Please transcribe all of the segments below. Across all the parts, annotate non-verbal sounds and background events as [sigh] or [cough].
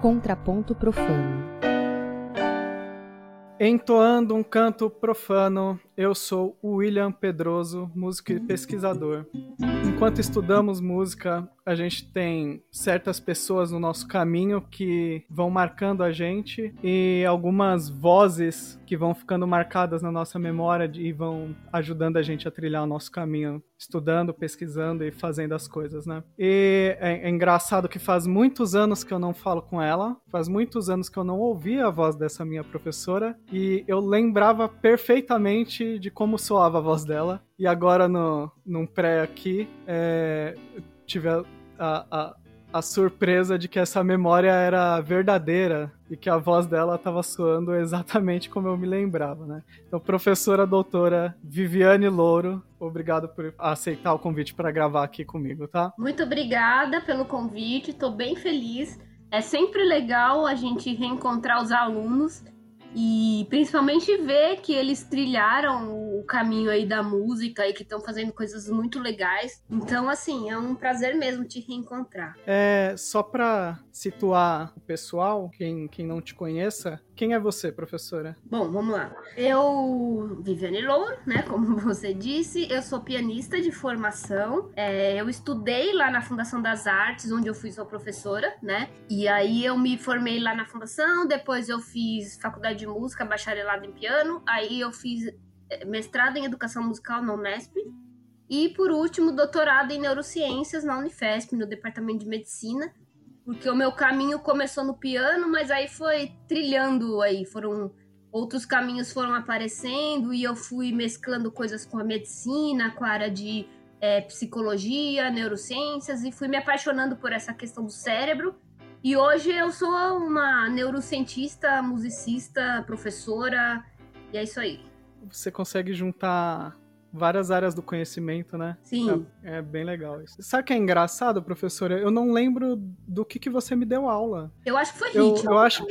Contraponto Profano. Entoando um canto profano, eu sou William Pedroso, músico e pesquisador. Enquanto estudamos música, a gente tem certas pessoas no nosso caminho que vão marcando a gente e algumas vozes que vão ficando marcadas na nossa memória e vão ajudando a gente a trilhar o nosso caminho, estudando, pesquisando e fazendo as coisas, né? E é, é engraçado que faz muitos anos que eu não falo com ela, faz muitos anos que eu não ouvia a voz dessa minha professora e eu lembrava perfeitamente de como soava a voz dela. E agora, no, num pré aqui, é, tive a, a, a, surpresa de que essa memória era verdadeira e que a voz dela estava soando exatamente como eu me lembrava, né? Então, professora doutora Viviane Louro, obrigado por aceitar o convite para gravar aqui comigo, tá? Muito obrigada pelo convite, estou bem feliz. É sempre legal a gente reencontrar os alunos e principalmente ver que eles trilharam o caminho aí da música e que estão fazendo coisas muito legais. Então, assim, é um prazer mesmo te reencontrar. É, só para situar o pessoal, quem, quem não te conheça, quem é você, professora? Bom, vamos lá. Eu, Viviane Louro, né, como [laughs] você disse, eu sou pianista de formação. É, eu estudei lá na Fundação das Artes, onde eu fui sua professora, né? E aí eu me formei lá na Fundação, depois eu fiz faculdade de música, bacharelado em piano, aí eu fiz é, mestrado em educação musical na Unesp. E por último, doutorado em neurociências na Unifesp, no departamento de medicina porque o meu caminho começou no piano, mas aí foi trilhando aí, foram outros caminhos foram aparecendo e eu fui mesclando coisas com a medicina, com a área de é, psicologia, neurociências e fui me apaixonando por essa questão do cérebro. E hoje eu sou uma neurocientista, musicista, professora, e é isso aí. Você consegue juntar várias áreas do conhecimento, né? Sim. É, é, bem legal isso. Sabe o que é engraçado, professora? Eu não lembro do que, que você me deu aula. Eu acho que foi eu, ritmo. Eu acho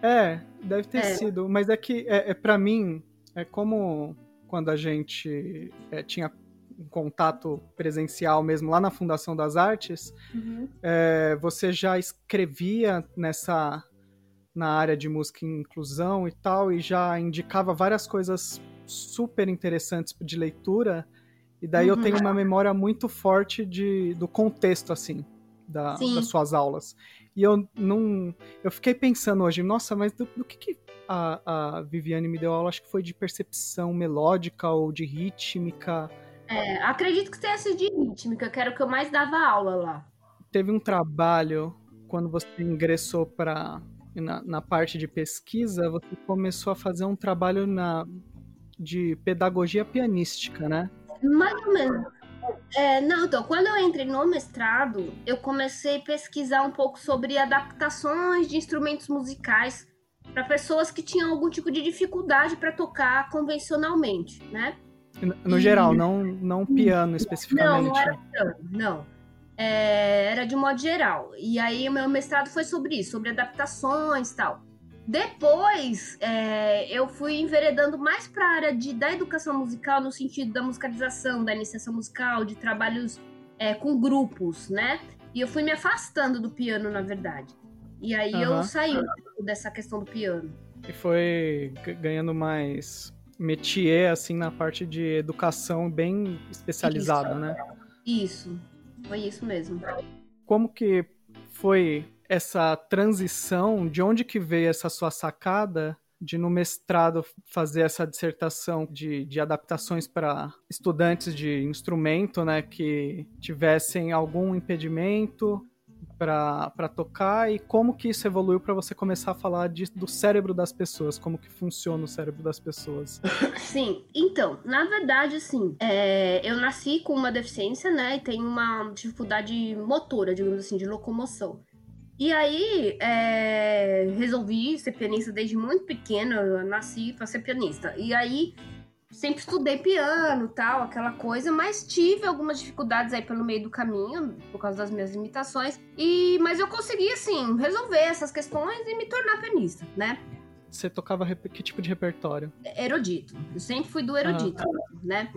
É, deve ter é. sido. Mas é que, é, é para mim, é como quando a gente é, tinha um contato presencial mesmo lá na Fundação das Artes, uhum. é, você já escrevia nessa na área de música e inclusão e tal, e já indicava várias coisas super interessantes de leitura, e daí uhum. eu tenho uma memória muito forte de, do contexto, assim, da, das suas aulas. E eu não. Eu fiquei pensando hoje, nossa, mas do, do que, que a, a, Viviane me deu aula? Acho que foi de percepção melódica ou de rítmica. É, acredito que tenha sido de rítmica, que era o que eu mais dava aula lá. Teve um trabalho quando você ingressou para na, na, parte de pesquisa, você começou a fazer um trabalho na de pedagogia pianística, né? Mais ou menos. É, não, então, quando eu entrei no mestrado, eu comecei a pesquisar um pouco sobre adaptações de instrumentos musicais para pessoas que tinham algum tipo de dificuldade para tocar convencionalmente, né? No e... geral, não, não piano especificamente. Não, não era piano, não. É, era de modo geral. E aí o meu mestrado foi sobre isso, sobre adaptações e tal. Depois, é, eu fui enveredando mais para a área de, da educação musical, no sentido da musicalização, da iniciação musical, de trabalhos é, com grupos, né? E eu fui me afastando do piano, na verdade. E aí uhum. eu saí dessa questão do piano. E foi ganhando mais métier, assim, na parte de educação bem especializada, isso. né? Isso, foi isso mesmo. Como que foi essa transição, de onde que veio essa sua sacada de no mestrado fazer essa dissertação de, de adaptações para estudantes de instrumento, né, que tivessem algum impedimento para tocar e como que isso evoluiu para você começar a falar de, do cérebro das pessoas, como que funciona o cérebro das pessoas? [laughs] Sim, então, na verdade, assim, é, eu nasci com uma deficiência, né, e tenho uma dificuldade motora, digamos assim, de locomoção. E aí, é, resolvi ser pianista desde muito pequena, eu nasci para ser pianista. E aí, sempre estudei piano tal, aquela coisa, mas tive algumas dificuldades aí pelo meio do caminho, por causa das minhas limitações. E, mas eu consegui, assim, resolver essas questões e me tornar pianista, né? Você tocava que tipo de repertório? Erudito. Eu sempre fui do erudito, ah. né?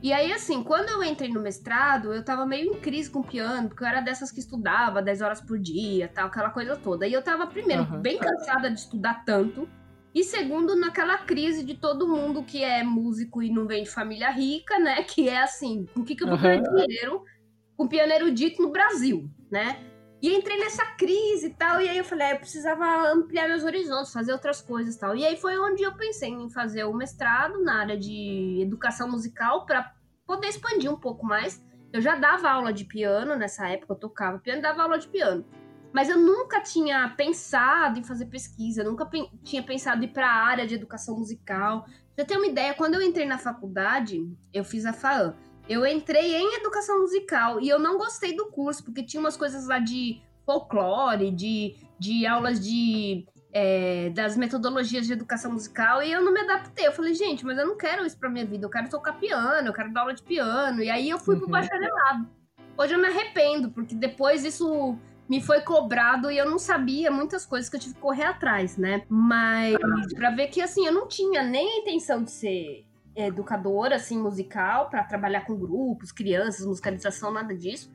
E aí, assim, quando eu entrei no mestrado, eu tava meio em crise com o piano, porque eu era dessas que estudava 10 horas por dia, tal, aquela coisa toda. E eu tava, primeiro, uhum. bem cansada de estudar tanto. E segundo, naquela crise de todo mundo que é músico e não vem de família rica, né? Que é assim, com que, que eu vou ganhar uhum. dinheiro com piano erudito no Brasil, né? E entrei nessa crise e tal, e aí eu falei, ah, eu precisava ampliar meus horizontes, fazer outras coisas e tal. E aí foi onde eu pensei em fazer o mestrado na área de educação musical para poder expandir um pouco mais. Eu já dava aula de piano nessa época, eu tocava piano dava aula de piano. Mas eu nunca tinha pensado em fazer pesquisa, nunca pe tinha pensado em ir para a área de educação musical. Pra ter uma ideia, quando eu entrei na faculdade, eu fiz a FAAN. Eu entrei em educação musical e eu não gostei do curso, porque tinha umas coisas lá de folclore, de, de aulas de é, das metodologias de educação musical e eu não me adaptei. Eu falei, gente, mas eu não quero isso pra minha vida, eu quero tocar piano, eu quero dar aula de piano. E aí eu fui uhum. pro bacharelado. Hoje eu me arrependo, porque depois isso me foi cobrado e eu não sabia muitas coisas que eu tive que correr atrás, né? Mas para ver que assim, eu não tinha nem a intenção de ser educadora assim musical para trabalhar com grupos, crianças, musicalização, nada disso.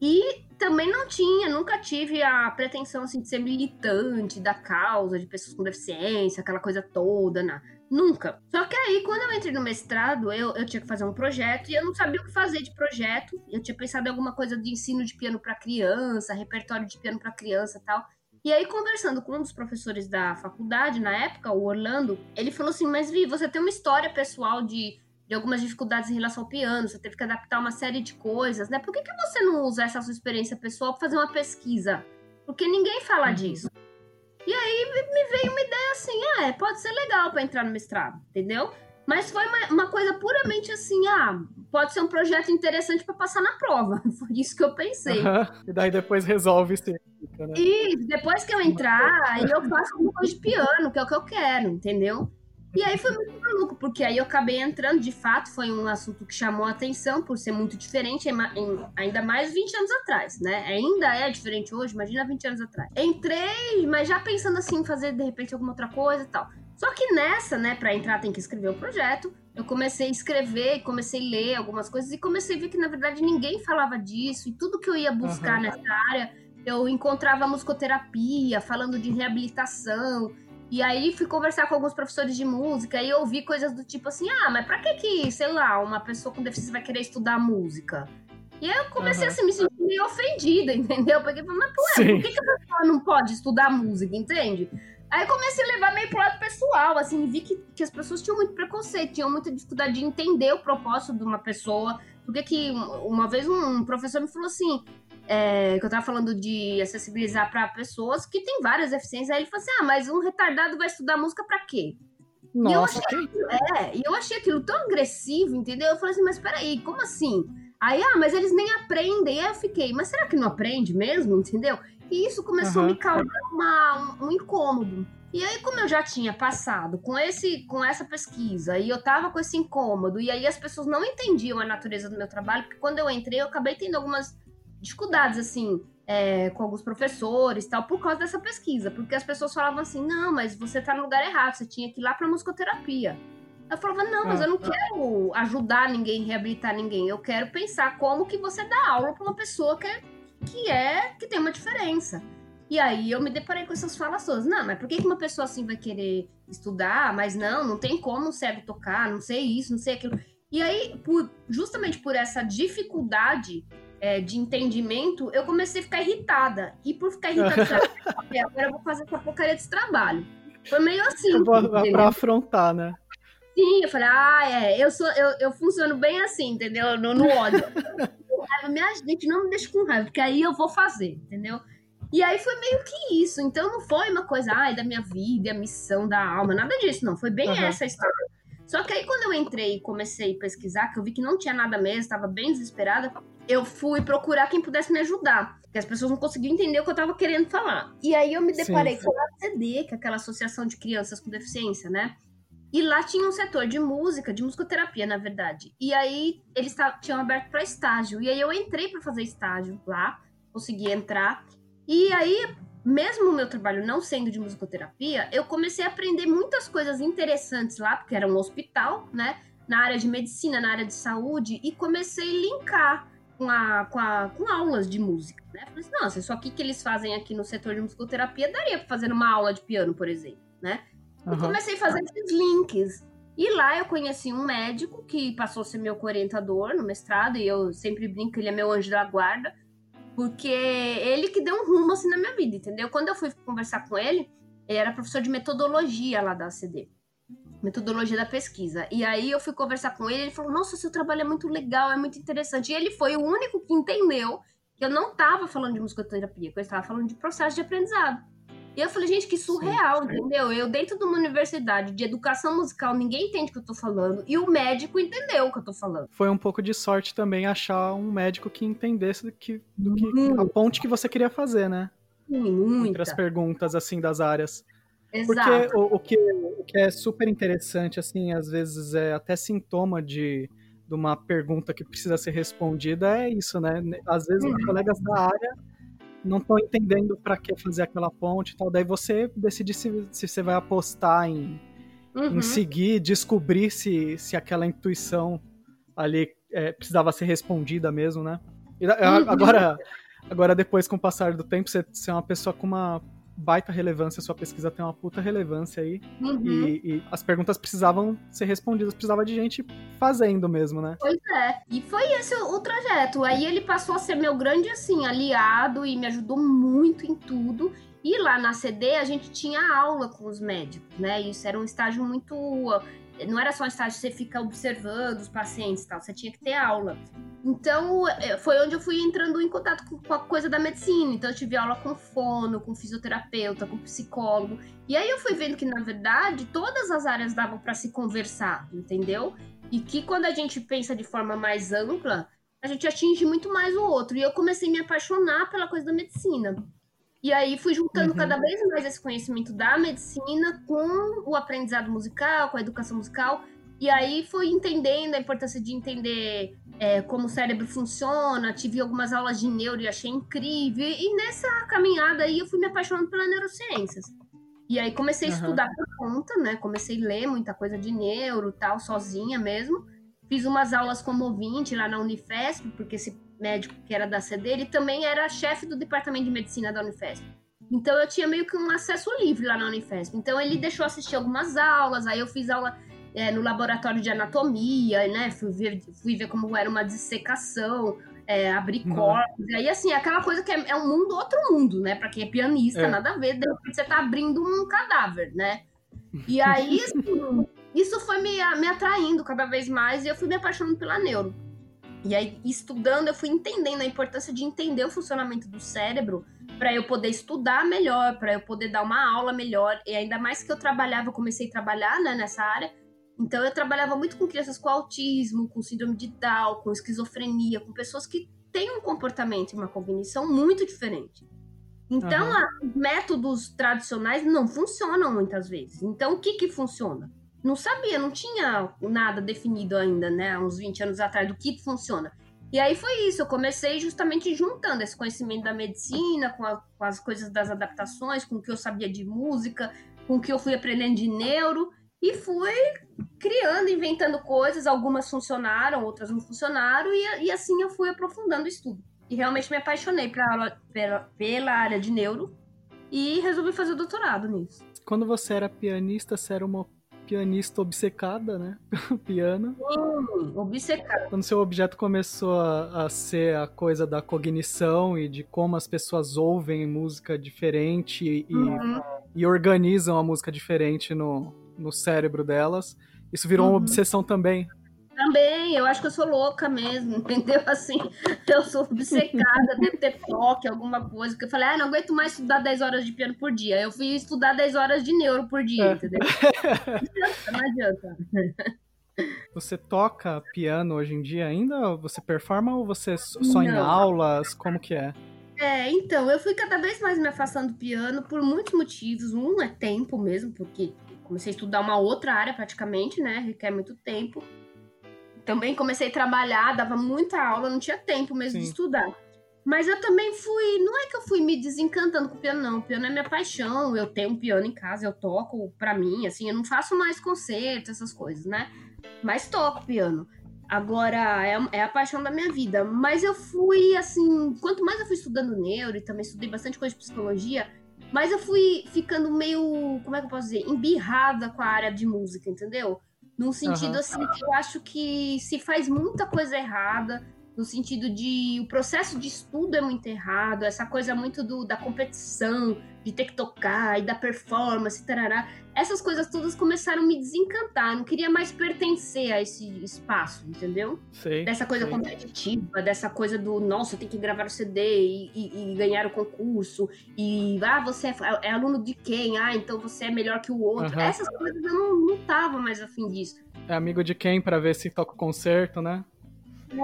E também não tinha, nunca tive a pretensão assim de ser militante da causa de pessoas com deficiência, aquela coisa toda, né? Nunca. Só que aí, quando eu entrei no mestrado, eu, eu tinha que fazer um projeto e eu não sabia o que fazer de projeto. Eu tinha pensado em alguma coisa de ensino de piano para criança, repertório de piano para criança tal. E aí, conversando com um dos professores da faculdade, na época, o Orlando, ele falou assim: Mas Vi, você tem uma história pessoal de, de algumas dificuldades em relação ao piano, você teve que adaptar uma série de coisas, né? Por que, que você não usa essa sua experiência pessoal para fazer uma pesquisa? Porque ninguém fala uhum. disso. E aí me veio uma ideia assim: ah, é, pode ser legal para entrar no mestrado, entendeu? Mas foi uma, uma, coisa puramente assim, ah, pode ser um projeto interessante para passar na prova. [laughs] Foi isso que eu pensei. Uhum. E daí depois resolve se né? E depois que eu entrar, aí eu faço alguma coisa de piano, que é o que eu quero, entendeu? E aí foi muito maluco, porque aí eu acabei entrando, de fato, foi um assunto que chamou a atenção por ser muito diferente, em, ainda mais 20 anos atrás, né? Ainda é diferente hoje, imagina 20 anos atrás. Entrei, mas já pensando assim, em fazer de repente alguma outra coisa e tal. Só que nessa, né, para entrar tem que escrever o projeto. Eu comecei a escrever, comecei a ler algumas coisas e comecei a ver que na verdade ninguém falava disso e tudo que eu ia buscar uhum. nessa área eu encontrava musicoterapia, falando de reabilitação. E aí fui conversar com alguns professores de música e ouvi coisas do tipo assim: ah, mas pra que que, sei lá, uma pessoa com deficiência vai querer estudar música? E aí eu comecei uhum. assim, me sentir meio ofendida, [laughs] entendeu? Porque falei, mas por que, que a pessoa não pode estudar música, entende? Aí comecei a levar meio pro lado pessoal, assim, vi que, que as pessoas tinham muito preconceito, tinham muita dificuldade de entender o propósito de uma pessoa. Porque que uma vez um professor me falou assim: é, que eu tava falando de acessibilizar para pessoas que têm várias deficiências. Aí ele falou assim: ah, mas um retardado vai estudar música para quê? Nossa, e eu, achei, é, e eu achei aquilo tão agressivo, entendeu? Eu falei assim, mas peraí, como assim? Aí, ah, mas eles nem aprendem. Aí eu fiquei, mas será que não aprende mesmo, entendeu? E isso começou uhum. a me causar uma, um, um incômodo. E aí, como eu já tinha passado com esse, com essa pesquisa, e eu tava com esse incômodo, e aí as pessoas não entendiam a natureza do meu trabalho, porque quando eu entrei, eu acabei tendo algumas dificuldades, assim, é, com alguns professores tal, por causa dessa pesquisa. Porque as pessoas falavam assim, não, mas você tá no lugar errado, você tinha que ir lá pra musicoterapia. Eu falava, não, mas eu não ah, quero ajudar ninguém, reabilitar ninguém. Eu quero pensar como que você dá aula para uma pessoa que é, que é, que tem uma diferença. E aí eu me deparei com essas falas todas. Não, mas por que uma pessoa assim vai querer estudar? Mas não, não tem como um cego tocar, não sei isso, não sei aquilo. E aí, por, justamente por essa dificuldade é, de entendimento, eu comecei a ficar irritada. E por ficar irritada, eu [laughs] agora eu vou fazer essa porcaria desse trabalho. Foi meio assim. Pra afrontar, né? Sim, eu falei, ah, é, eu, sou, eu, eu funciono bem assim, entendeu? No, no ódio. me gente, não me deixa com raiva, porque aí eu vou fazer, entendeu? E aí foi meio que isso. Então não foi uma coisa, ai, da minha vida, a missão da alma, nada disso, não. Foi bem uhum. essa história. Só que aí quando eu entrei e comecei a pesquisar, que eu vi que não tinha nada mesmo, estava bem desesperada, eu fui procurar quem pudesse me ajudar. Porque as pessoas não conseguiam entender o que eu estava querendo falar. E aí eu me deparei sim, sim. com a ACD, que é aquela Associação de Crianças com Deficiência, né? E lá tinha um setor de música, de musicoterapia, na verdade. E aí eles tinham aberto para estágio. E aí eu entrei para fazer estágio lá, consegui entrar. E aí mesmo o meu trabalho não sendo de musicoterapia, eu comecei a aprender muitas coisas interessantes lá, porque era um hospital, né? na área de medicina, na área de saúde, e comecei a linkar com, a, com, a, com aulas de música. Né? Falei assim, nossa, isso aqui que eles fazem aqui no setor de musicoterapia daria para fazer uma aula de piano, por exemplo, né? Uhum. E comecei a fazer esses links. E lá eu conheci um médico que passou a ser meu orientador no mestrado, e eu sempre brinco que ele é meu anjo da guarda, porque ele que deu um rumo assim na minha vida, entendeu? Quando eu fui conversar com ele, ele era professor de metodologia lá da ACD metodologia da pesquisa. E aí eu fui conversar com ele, ele falou: "Nossa, seu trabalho é muito legal, é muito interessante". E ele foi o único que entendeu que eu não estava falando de musicoterapia, que eu estava falando de processo de aprendizado. E eu falei, gente, que surreal, sim, entendeu? Eu, dentro de uma universidade de educação musical, ninguém entende o que eu tô falando. E o médico entendeu o que eu tô falando. Foi um pouco de sorte também achar um médico que entendesse do que, do que a ponte que você queria fazer, né? Muita. Entre as perguntas, assim, das áreas. Exato. Porque o, o, que, o que é super interessante, assim, às vezes é até sintoma de, de uma pergunta que precisa ser respondida, é isso, né? Às vezes uhum. os colegas da área não estão entendendo para que fazer aquela ponte e tal. Daí você decide se, se você vai apostar em, uhum. em seguir, descobrir se, se aquela intuição ali é, precisava ser respondida mesmo, né? E, uhum. Agora, agora, depois, com o passar do tempo, você, você é uma pessoa com uma baita relevância, sua pesquisa tem uma puta relevância aí. Uhum. E, e, as perguntas precisavam ser respondidas, precisava de gente fazendo mesmo, né? Pois é. E foi esse o, o trajeto. Aí ele passou a ser meu grande, assim, aliado e me ajudou muito em tudo. E lá na CD a gente tinha aula com os médicos, né? Isso era um estágio muito não era só um estágio você fica observando os pacientes e tal, você tinha que ter aula. Então, é, foi onde eu fui entrando em contato com a coisa da medicina. Então, eu tive aula com fono, com fisioterapeuta, com psicólogo. E aí eu fui vendo que, na verdade, todas as áreas davam para se conversar, entendeu? E que quando a gente pensa de forma mais ampla, a gente atinge muito mais o outro. E eu comecei a me apaixonar pela coisa da medicina. E aí fui juntando uhum. cada vez mais esse conhecimento da medicina com o aprendizado musical, com a educação musical. E aí fui entendendo a importância de entender é, como o cérebro funciona. Tive algumas aulas de neuro e achei incrível. E nessa caminhada aí eu fui me apaixonando pelas neurociências. E aí comecei a estudar por conta, né? Comecei a ler muita coisa de neuro tal, sozinha mesmo. Fiz umas aulas como ouvinte lá na Unifesp, porque esse médico que era da CD, ele também era chefe do departamento de medicina da Unifesp. Então eu tinha meio que um acesso livre lá na Unifesp. Então ele deixou assistir algumas aulas, aí eu fiz aula é, no laboratório de anatomia, né? Fui ver, fui ver como era uma dissecação, é, abrir uhum. corpos. Aí, assim, aquela coisa que é, é, um mundo, outro mundo, né? Pra quem é pianista, é. nada a ver, de repente você tá abrindo um cadáver, né? E aí, [laughs] assim, isso foi me, me atraindo cada vez mais e eu fui me apaixonando pela neuro. E aí, estudando, eu fui entendendo a importância de entender o funcionamento do cérebro para eu poder estudar melhor, para eu poder dar uma aula melhor. E ainda mais que eu trabalhava, eu comecei a trabalhar né, nessa área. Então, eu trabalhava muito com crianças com autismo, com síndrome de Down, com esquizofrenia, com pessoas que têm um comportamento e uma cognição muito diferente. Então, uhum. métodos tradicionais não funcionam muitas vezes. Então, o que que funciona? Não sabia, não tinha nada definido ainda, né? Uns 20 anos atrás, do que funciona. E aí foi isso, eu comecei justamente juntando esse conhecimento da medicina com, a, com, as coisas das adaptações, com o que eu sabia de música, com o que eu fui aprendendo de neuro, e fui criando, inventando coisas, algumas funcionaram, outras não funcionaram, e, e assim eu fui aprofundando o estudo. E realmente me apaixonei pra, pela, pela área de neuro, e resolvi fazer o doutorado nisso. Quando você era pianista, você era uma pianista obcecada, né? [laughs] piano. Hum, obcecada. Quando seu objeto começou a, a, ser a coisa da cognição e de como as pessoas ouvem música diferente e, uhum. e organizam a música diferente no, no cérebro delas, isso virou uhum. uma obsessão também. Também, eu acho que eu sou louca mesmo, [laughs] entendeu? Assim, eu sou obcecada, devo ter toque, alguma coisa. Porque eu falei, ah, não aguento mais estudar 10 horas de piano por dia. Eu fui estudar 10 horas de neuro por dia, é. entendeu? [laughs] Não adianta. [laughs] Você toca piano hoje em dia ainda? Você performa ou você só não. em aulas? Como que é? É, então, eu fui cada vez mais me afastando do piano por muitos motivos. Um é tempo mesmo, porque comecei a estudar uma outra área praticamente, né? Requer muito tempo também comecei a trabalhar, dava muita aula, não tinha tempo mesmo Sim. de estudar. Mas eu também fui. Não é que eu fui me desencantando com o piano, não. O piano é minha paixão. Eu tenho um piano em casa, eu toco pra mim, assim. Eu não faço mais concerto, essas coisas, né? Mas toco piano. Agora, é, é, a paixão da minha vida. Mas eu fui, assim. Quanto mais eu fui estudando neuro e também estudei bastante coisa de psicologia, mais eu fui ficando meio. Como é que eu posso dizer? Embirrada com a área de música, entendeu? Num sentido, uhum. assim, que eu acho que se faz muita coisa errada no sentido de o processo de estudo é muito errado, essa coisa muito do, da competição, de ter que tocar e da performance, tarará. Essas coisas todas começaram a me desencantar. Eu não queria mais pertencer a esse espaço, entendeu? Sei, dessa coisa sei. competitiva, dessa coisa do nossa, tem que gravar o CD e, e, e, ganhar o concurso. E ah, você é, é, aluno de quem? Ah, então você é melhor que o outro. Uhum. Essas coisas eu não, não tava mais afim disso. É amigo de quem para ver se toca o concerto, né?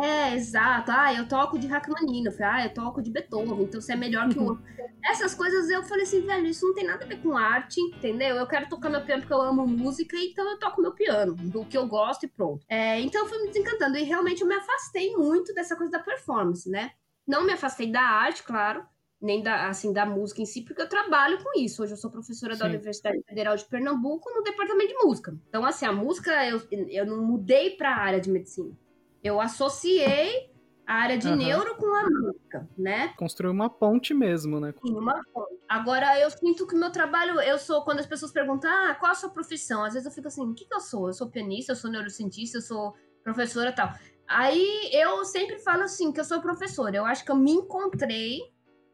É, exato. Ah, eu toco de Rachmaninoff. Ah, eu toco de Beethoven. Então você é melhor que o outro. Essas coisas eu falei assim, velho, isso não tem nada a ver com arte, entendeu? Eu quero tocar meu piano porque eu amo música, então eu toco meu piano, do que eu gosto e pronto. É, então eu fui me desencantando. E realmente eu me afastei muito dessa coisa da performance, né? Não me afastei da arte, claro, nem da, assim, da música em si, porque eu trabalho com isso. Hoje eu sou professora Sim. da Universidade Federal de Pernambuco no departamento de música. Então, assim, a música eu, eu não mudei para a área de medicina. Eu associei a área de uhum. neuro com a música, né? Construir uma ponte mesmo, né? Sim, uma ponte. Agora, eu sinto que o meu trabalho, eu sou, quando as pessoas perguntam, ah, qual a sua profissão? Às vezes eu fico assim, o que, que eu sou? Eu sou pianista, eu sou neurocientista, eu sou professora tal. Aí eu sempre falo assim, que eu sou professora. Eu acho que eu me encontrei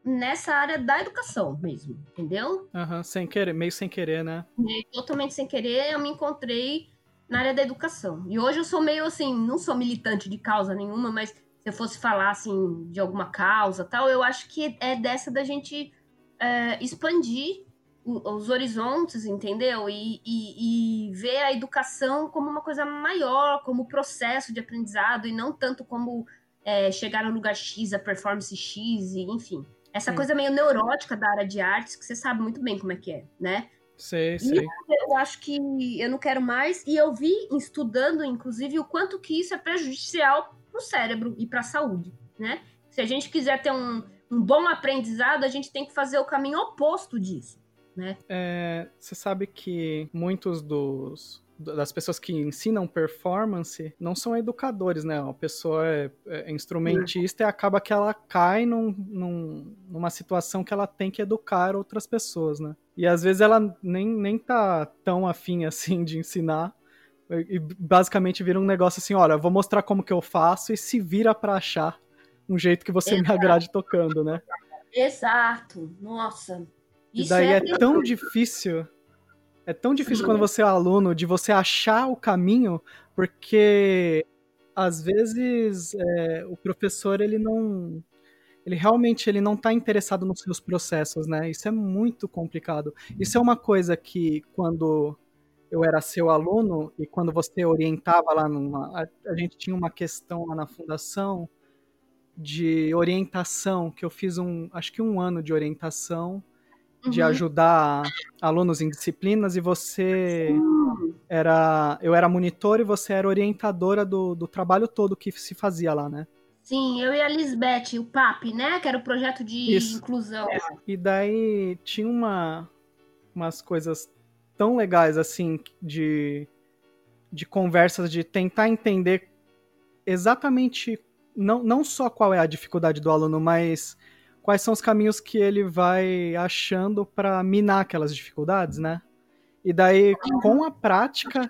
nessa área da educação mesmo, entendeu? Aham, uhum, sem querer, meio sem querer, né? Meio totalmente sem querer, eu me encontrei na área da educação. E hoje eu sou meio assim, não sou militante de causa nenhuma, mas se eu fosse falar assim de alguma causa tal, eu acho que é dessa da gente é, expandir os horizontes, entendeu? E, e, e, ver a educação como uma coisa maior, como processo de aprendizado, e não tanto como é, chegar no lugar X, a performance X, e, enfim. Essa Sim. coisa meio neurótica da área de artes, que você sabe muito bem como é que é, né? Sei, sei. eu acho que eu não quero mais. E eu vi, estudando, inclusive, o quanto que isso é prejudicial para o cérebro e para a saúde, né? Se a gente quiser ter um, um bom aprendizado, a gente tem que fazer o caminho oposto disso, né? É, você sabe que muitos dos das pessoas que ensinam performance não são educadores, né? A pessoa é, é instrumentista e acaba que ela cai num, num, numa situação que ela tem que educar outras pessoas, né? E às vezes ela nem, nem tá tão afim [laughs] assim de ensinar. E basicamente vira um negócio assim, olha, vou mostrar como que eu faço e se vira para achar um jeito que você Exato. me agrade tocando, né? Exato. Nossa. Isso e daí é, é tão difícil é tão difícil quando você é aluno de você achar o caminho, porque às vezes é, o professor ele não ele realmente ele não está interessado nos seus processos, né? Isso é muito complicado. Isso é uma coisa que quando eu era seu aluno e quando você orientava lá numa a, a gente tinha uma questão lá na fundação de orientação que eu fiz um acho que um ano de orientação de uhum. ajudar alunos em disciplinas e você era eu era monitor e você era orientadora do, do trabalho todo que se fazia lá, né? Sim, eu e a Lisbeth, o PAP, né? Que era o projeto de Isso. inclusão. É. E daí tinha uma, umas coisas tão legais assim de, de conversas, de tentar entender exatamente não, não só qual é a dificuldade do aluno, mas quais são os caminhos que ele vai achando para minar aquelas dificuldades, né? E daí, com a prática,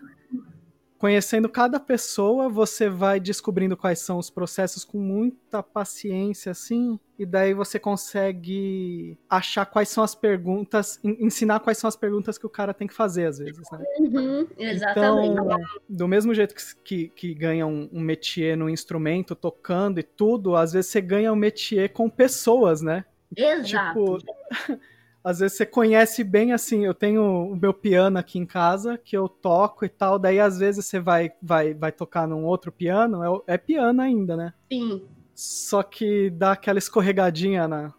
conhecendo cada pessoa, você vai descobrindo quais são os processos com muita paciência, assim, e daí você consegue achar quais são as perguntas, ensinar quais são as perguntas que o cara tem que fazer, às vezes, né? Uhum, exatamente. Então, do mesmo jeito que, que, que ganha um, um métier no instrumento, tocando e tudo, às vezes você ganha um métier com pessoas, né? Exato. Tipo, às vezes você conhece bem assim, eu tenho o meu piano aqui em casa, que eu toco e tal, daí às vezes você vai vai, vai tocar num outro piano, é, é piano ainda, né? Sim. Só que dá aquela escorregadinha na,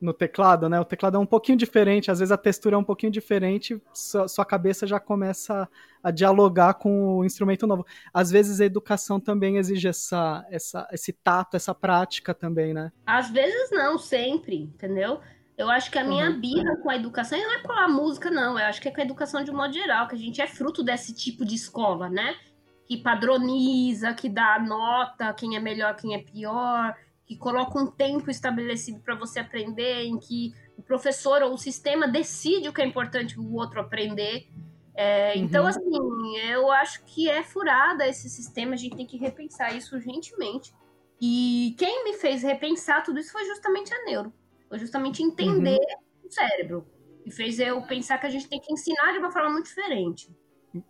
no teclado, né? O teclado é um pouquinho diferente, às vezes a textura é um pouquinho diferente, sua, sua cabeça já começa a, a dialogar com o instrumento novo. Às vezes a educação também exige essa, essa, esse tato, essa prática também, né? Às vezes não, sempre, entendeu? Eu acho que a minha uhum. birra com a educação não é com a música, não. Eu acho que é com a educação de um modo geral, que a gente é fruto desse tipo de escola, né? Que padroniza, que dá nota, quem é melhor, quem é pior, que coloca um tempo estabelecido para você aprender, em que o professor ou o sistema decide o que é importante o outro aprender. É, uhum. Então, assim, eu acho que é furada esse sistema, a gente tem que repensar isso urgentemente. E quem me fez repensar tudo isso foi justamente a Neuro. Foi justamente entender uhum. o cérebro. E fez eu pensar que a gente tem que ensinar de uma forma muito diferente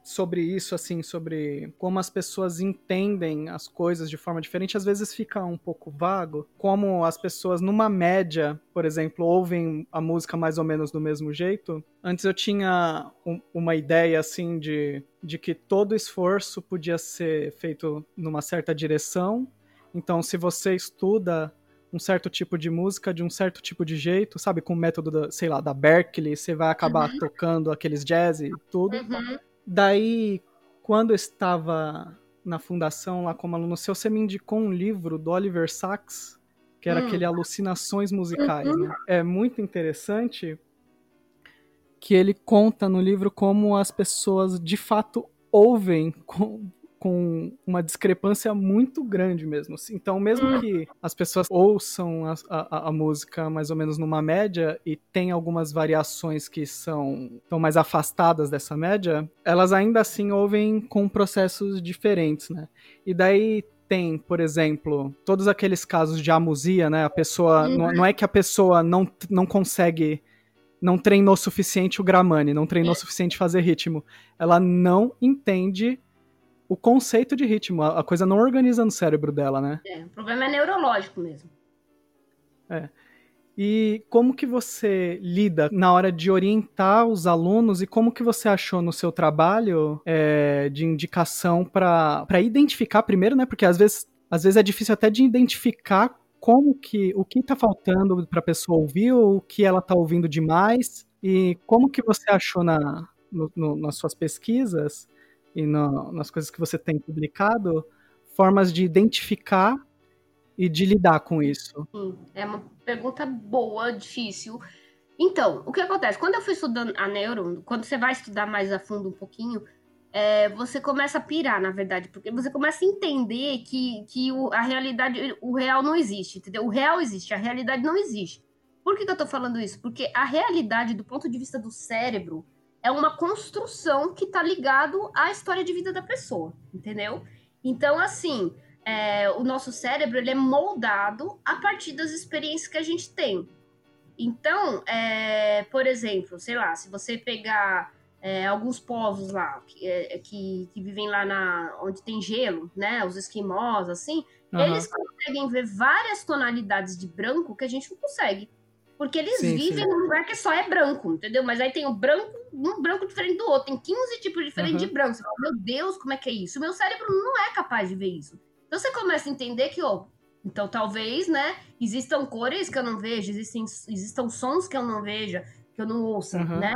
sobre isso, assim, sobre como as pessoas entendem as coisas de forma diferente, às vezes fica um pouco vago. Como as pessoas, numa média, por exemplo, ouvem a música mais ou menos do mesmo jeito. Antes eu tinha um, uma ideia, assim, de, de que todo esforço podia ser feito numa certa direção. Então, se você estuda um certo tipo de música de um certo tipo de jeito, sabe, com o método, da, sei lá, da Berkeley, você vai acabar uhum. tocando aqueles jazz e tudo. Uhum. Daí, quando eu estava na fundação lá como aluno seu, você me indicou um livro do Oliver Sacks, que era hum. aquele Alucinações Musicais. Uhum. Né? É muito interessante que ele conta no livro como as pessoas de fato ouvem com, com uma discrepância muito grande mesmo. Assim. Então, mesmo hum. que as pessoas ouçam a, a, a, música mais ou menos numa média e tem algumas variações que são tão mais afastadas dessa média, elas ainda assim ouvem com processos diferentes, né? E daí tem, por exemplo, todos aqueles casos de amusia, né? A pessoa. Uhum. Não, não é que a pessoa não, não consegue não treinou suficiente o Gramani, não treinou o é. suficiente fazer ritmo. Ela não entende o conceito de ritmo, a, coisa não organiza no cérebro dela, né? É, o problema é neurológico mesmo. É. E como que você lida na hora de orientar os alunos e como que você achou no seu trabalho é, de indicação para identificar primeiro, né? Porque às vezes, às vezes é difícil até de identificar como que o que está faltando para a pessoa ouvir ou o que ela está ouvindo demais e como que você achou na, no, no, nas suas pesquisas e no, nas coisas que você tem publicado, formas de identificar e de lidar com isso? Sim, é uma pergunta boa, difícil. Então, o que acontece? Quando eu fui estudando a neuro, quando você vai estudar mais a fundo um pouquinho, é, você começa a pirar, na verdade, porque você começa a entender que, que o, a realidade, o real não existe, entendeu? O real existe, a realidade não existe. Por que, que eu tô falando isso? Porque a realidade, do ponto de vista do cérebro, é uma construção que está ligado à história de vida da pessoa, entendeu? Então, assim, é, o nosso cérebro ele é moldado a partir das experiências que a gente tem. Então, é, por exemplo, sei lá, se você pegar é, alguns povos lá que, é, que, que, vivem lá na onde tem gelo, né, os esquimós, assim, uhum. eles conseguem ver várias tonalidades de branco que a gente não consegue. Porque eles sim, vivem sim. num lugar que só é branco, entendeu? Mas aí tem o branco, um branco diferente do outro, tem 15 tipos diferentes uhum. de branco. Você fala, meu Deus, como é que é isso? O meu cérebro não é capaz de ver isso. Então você começa a entender que, ó, então talvez, né, existam cores que eu não vejo, existem, existam sons que eu não veja, que eu não ouça, uhum. né?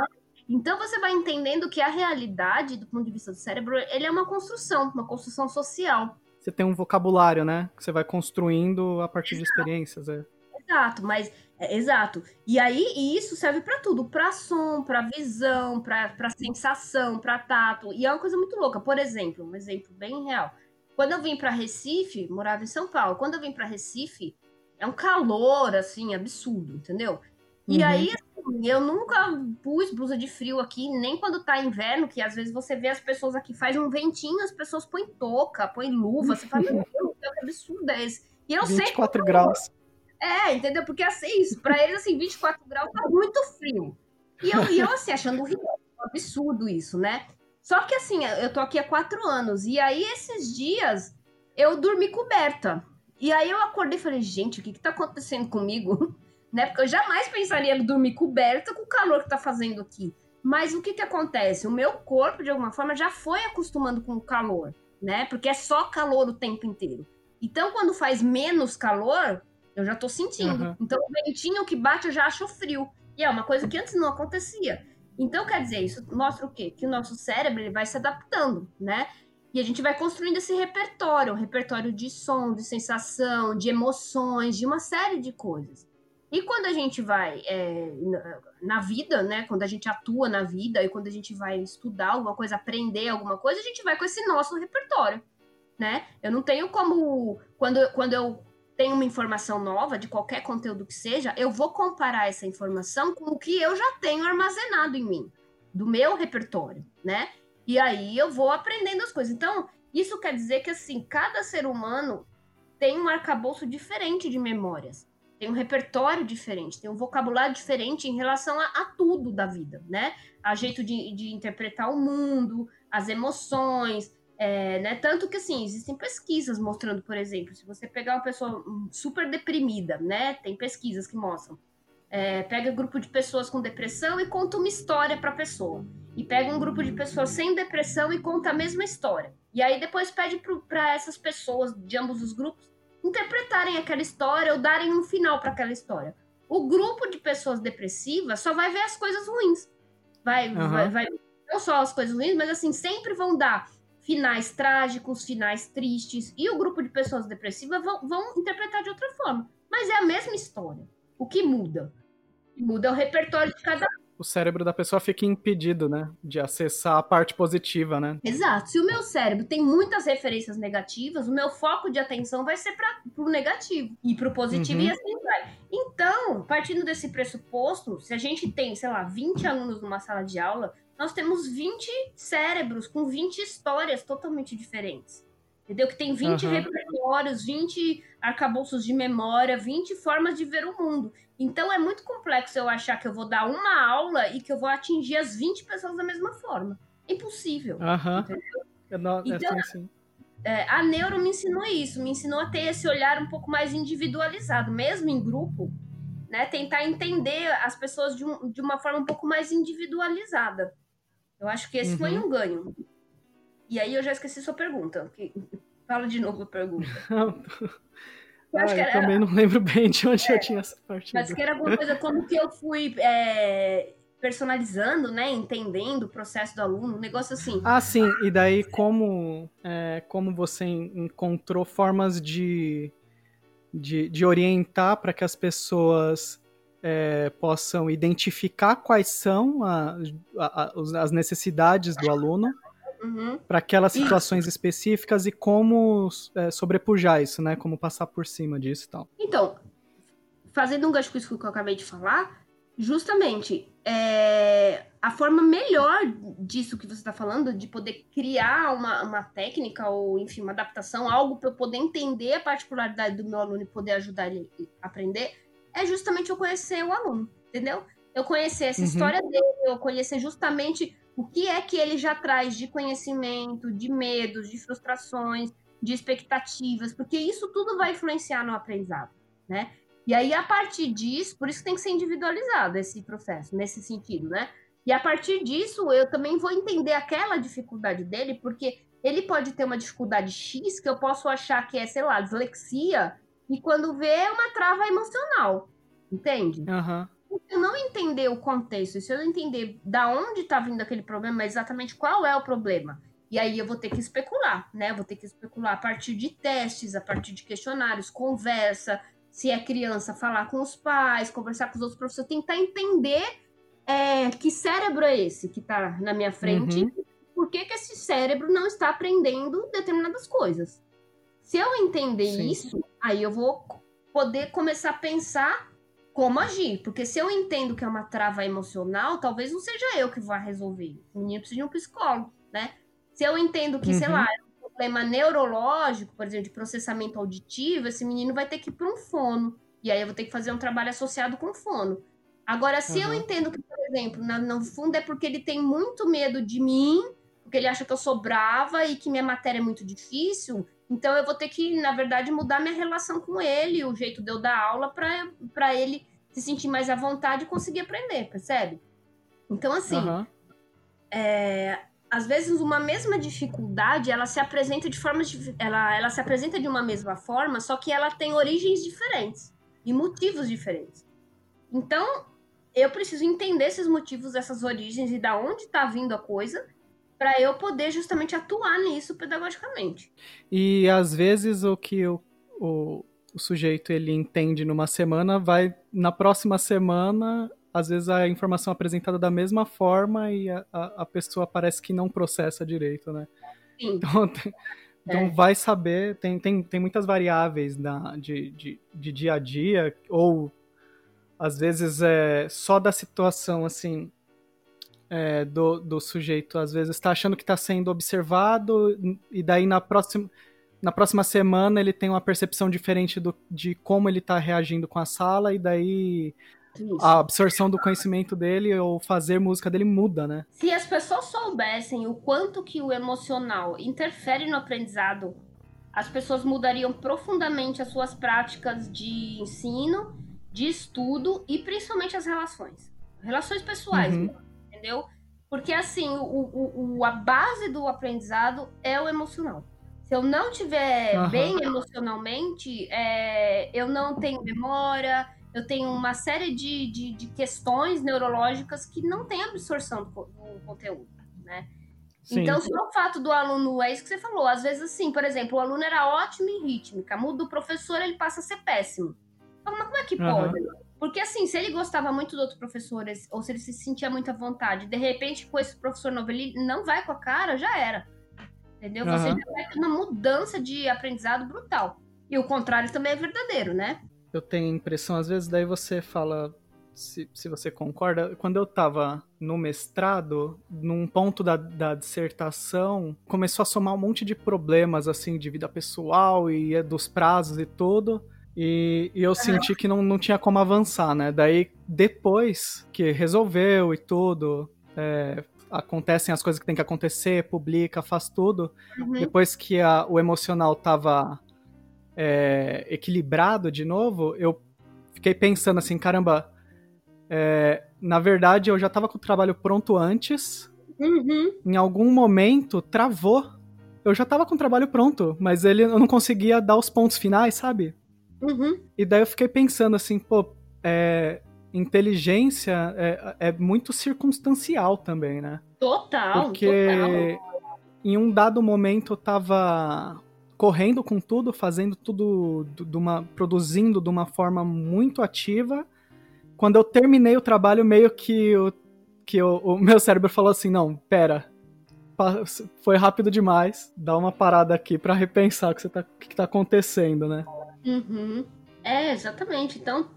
Então você vai entendendo que a realidade, do ponto de vista do cérebro, ele é uma construção, uma construção social. Você tem um vocabulário, né? Que você vai construindo a partir de experiências. É. Exato, mas é, exato. E aí e isso serve para tudo, para som, para visão, para sensação, para tato. E é uma coisa muito louca. Por exemplo, um exemplo bem real. Quando eu vim para Recife, morava em São Paulo. Quando eu vim para Recife, é um calor assim absurdo, entendeu? E uhum. aí assim, eu nunca pus blusa de frio aqui, nem quando tá inverno, que às vezes você vê as pessoas aqui faz um ventinho, as pessoas põem touca, põem luva, você fala, meu Deus, que absurdo é esse? E eu 24 sei graus. É, entendeu? Porque assim, isso, pra eles, assim, 24 graus tá muito frio. E eu, e eu assim, achando um absurdo isso, né? Só que assim, eu tô aqui há quatro anos, e aí esses dias eu dormi coberta. E aí eu acordei e falei, gente, o que que tá acontecendo comigo? [laughs] né? Porque eu jamais pensaria em dormir coberta com o calor que tá fazendo aqui. Mas o que que acontece? O meu corpo, de alguma forma, já foi acostumando com o calor, né? Porque é só calor o tempo inteiro. Então, quando faz menos calor, Eu já tô sentindo. Uhum. Então, o ventinho que bate eu já acho frio. E é uma coisa que antes não acontecia. Então, quer dizer, isso mostra o quê? Que o nosso cérebro ele vai se adaptando, né? E a gente vai construindo esse repertório, um repertório de som, de sensação, de emoções, de uma série de coisas. E quando a gente vai é, na vida, né? Quando a gente atua na vida e quando a gente vai estudar alguma coisa, aprender alguma coisa, a gente vai com esse nosso repertório, né? Eu não tenho como quando, quando eu tenho uma informação nova de qualquer conteúdo que seja, eu vou comparar essa informação com o que eu já tenho armazenado em mim, do meu repertório, né? E aí eu vou aprendendo as coisas. Então, isso quer dizer que assim, cada ser humano tem um arcabouço diferente de memórias, tem um repertório diferente, tem um vocabulário diferente em relação a, a tudo da vida, né? A jeito de, de interpretar o mundo, as emoções, é, né? Tanto que, assim, existem pesquisas mostrando, por exemplo, se você pegar uma pessoa super deprimida, né? Tem pesquisas que mostram. É, pega um grupo de pessoas com depressão e conta uma história para a pessoa. E pega um grupo de pessoas sem depressão e conta a mesma história. E aí depois pede para essas pessoas de ambos os grupos interpretarem aquela história ou darem um final para aquela história. O grupo de pessoas depressivas só vai ver as coisas ruins. Vai, uhum. vai, vai, não só as coisas ruins, mas assim, sempre vão dar finais trágicos, finais tristes, e o grupo de pessoas depressivas vão, vão interpretar de outra forma. Mas é a mesma história. O que muda? Muda o repertório de cada o cérebro da pessoa fica impedido, né, de acessar a parte positiva, né? Exato. Se o meu cérebro tem muitas referências negativas, o meu foco de atenção vai ser para o negativo e para o positivo uhum. e assim vai. Então, partindo desse pressuposto, se a gente tem, sei lá, 20 alunos numa sala de aula, nós temos 20 cérebros com 20 histórias totalmente diferentes. Entendeu? Que tem 20 uhum. repertórios, 20 arcabouços de memória, 20 formas de ver o mundo. Então é muito complexo eu achar que eu vou dar uma aula e que eu vou atingir as 20 pessoas da mesma forma. Impossível. Uhum. Não, então, assim. é, a neuro me ensinou isso, me ensinou a ter esse olhar um pouco mais individualizado, mesmo em grupo, né? Tentar entender as pessoas de, um, de uma forma um pouco mais individualizada. Eu acho que esse uhum. foi um ganho. E aí eu já esqueci sua pergunta. Fala de novo a pergunta. [laughs] Eu, ah, eu também não lembro bem de onde é, eu tinha essa parte. Mas que era alguma coisa como que eu fui é, personalizando, né? Entendendo o processo do aluno, um negócio assim. Ah, sim. E daí como, é, como você encontrou formas de, de, de orientar para que as pessoas é, possam identificar quais são a, a, a, as necessidades do aluno uhum. para aquelas situações isso. específicas e como é, sobrepujar isso, né? Como passar por cima disso e tal. Então, fazendo um gancho com isso que eu acabei de falar, justamente é, a forma melhor disso que você está falando, de poder criar uma, uma técnica ou, enfim, uma adaptação, algo para eu poder entender a particularidade do meu aluno e poder ajudar ele a aprender, é justamente eu conhecer o aluno, entendeu? Eu conhecer essa uhum. história dele, eu conhecer justamente o que é que ele já traz de conhecimento, de medos, de frustrações, de expectativas, porque isso tudo vai influenciar no aprendizado, né? E aí, a partir disso, por isso que tem que ser individualizado esse processo, nesse sentido, né? E a partir disso, eu também vou entender aquela dificuldade dele, porque ele pode ter uma dificuldade X que eu posso achar que é, sei lá, dislexia, e quando vê é uma trava emocional, entende? Uhum se eu não entender o contexto, se eu não entender da onde está vindo aquele problema, exatamente qual é o problema, e aí eu vou ter que especular, né? Vou ter que especular a partir de testes, a partir de questionários, conversa, se é criança, falar com os pais, conversar com os outros professores, tentar entender é, que cérebro é esse que está na minha frente, uhum. por que, que esse cérebro não está aprendendo determinadas coisas. Se eu entender Sim. isso, aí eu vou poder começar a pensar como agir. Porque se eu entendo que é uma trava emocional, talvez não seja eu que vá resolver. O menino precisa de um psicólogo, né? Se eu entendo que, uhum. sei lá, é um problema neurológico, por exemplo, de processamento auditivo, esse menino vai ter que ir para um fono. E aí eu vou ter que fazer um trabalho associado com fono. Agora, se uhum. eu entendo que, por exemplo, no fundo é porque ele tem muito medo de mim, porque ele acha que eu sou brava e que minha matéria é muito difícil, então eu vou ter que, na verdade, mudar minha relação com ele, o jeito de eu dar aula para ele se sentir mais à vontade e conseguir aprender, percebe? Então, assim, uhum. é, às vezes uma mesma dificuldade ela se apresenta de formas ela, ela se apresenta de uma mesma forma, só que ela tem origens diferentes. e motivos diferentes. Então, eu preciso entender esses motivos, essas origens e da onde está vindo a coisa, para eu poder justamente atuar nisso pedagogicamente. E às vezes o que o, o, o sujeito ele entende numa semana vai na próxima semana às vezes a informação é apresentada da mesma forma e a, a, a pessoa parece que não processa direito, né? Sim. [laughs] Então, tem, então é. vai saber, tem, tem, tem muitas variáveis na, de, de, de dia a dia, ou às vezes é só da situação, assim, é, do, do sujeito, às vezes está achando que está sendo observado, e daí na próxima, na próxima semana ele tem uma percepção diferente do, de como ele está reagindo com a sala, e daí isso. a absorção do conhecimento dele ou fazer música dele muda, né? Se as pessoas soubessem o quanto que o emocional interfere no aprendizado, as pessoas mudariam profundamente as suas práticas de ensino, de estudo e principalmente as relações. Relações pessoais, uhum. Entendeu? Porque assim, o, o, o, a base do aprendizado é o emocional. Se eu não tiver uhum. bem emocionalmente, é, eu não tenho memória, eu tenho uma série de, de, de questões neurológicas que não tem absorção do, do conteúdo, né? Sim. Então, só o fato do aluno, é isso que você falou, às vezes assim, por exemplo, o aluno era ótimo em rítmica, muda o professor, ele passa a ser péssimo. Mas como é que pode? Porque assim, se ele gostava muito do outro professor, ou se ele se sentia muito à vontade, de repente com esse professor novo ele não vai com a cara, já era. Entendeu? Uhum. Você já vai ter uma mudança de aprendizado brutal. E o contrário também é verdadeiro, né? eu tenho a impressão, às vezes, daí você fala se, se você concorda, quando eu estava no mestrado, num ponto da, da dissertação, começou a somar um monte de problemas, assim, de vida pessoal e é dos prazos e tudo. E, e eu senti que não, não tinha como avançar, né? Daí, depois que resolveu e tudo, é, acontecem as coisas que tem que acontecer, publica, faz tudo. Uhum. Depois que a, o emocional tava é, equilibrado de novo, eu fiquei pensando assim, caramba, é, na verdade eu já estava com o trabalho pronto antes, uhum. em algum momento travou. Eu já estava com o trabalho pronto, mas ele eu não conseguia dar os pontos finais, sabe? Uhum. E daí eu fiquei pensando assim, pô, é, inteligência é, é, muito circunstancial também, né? Total. Porque total. em um dado momento eu tava correndo com tudo, fazendo tudo, de uma, produzindo de uma forma muito ativa. Quando eu terminei o trabalho, meio que, o, que o, o meu cérebro falou assim: não, pera, foi rápido demais, dá uma parada aqui para repensar o que, está que tá acontecendo, né? Uhum. É, exatamente. Então,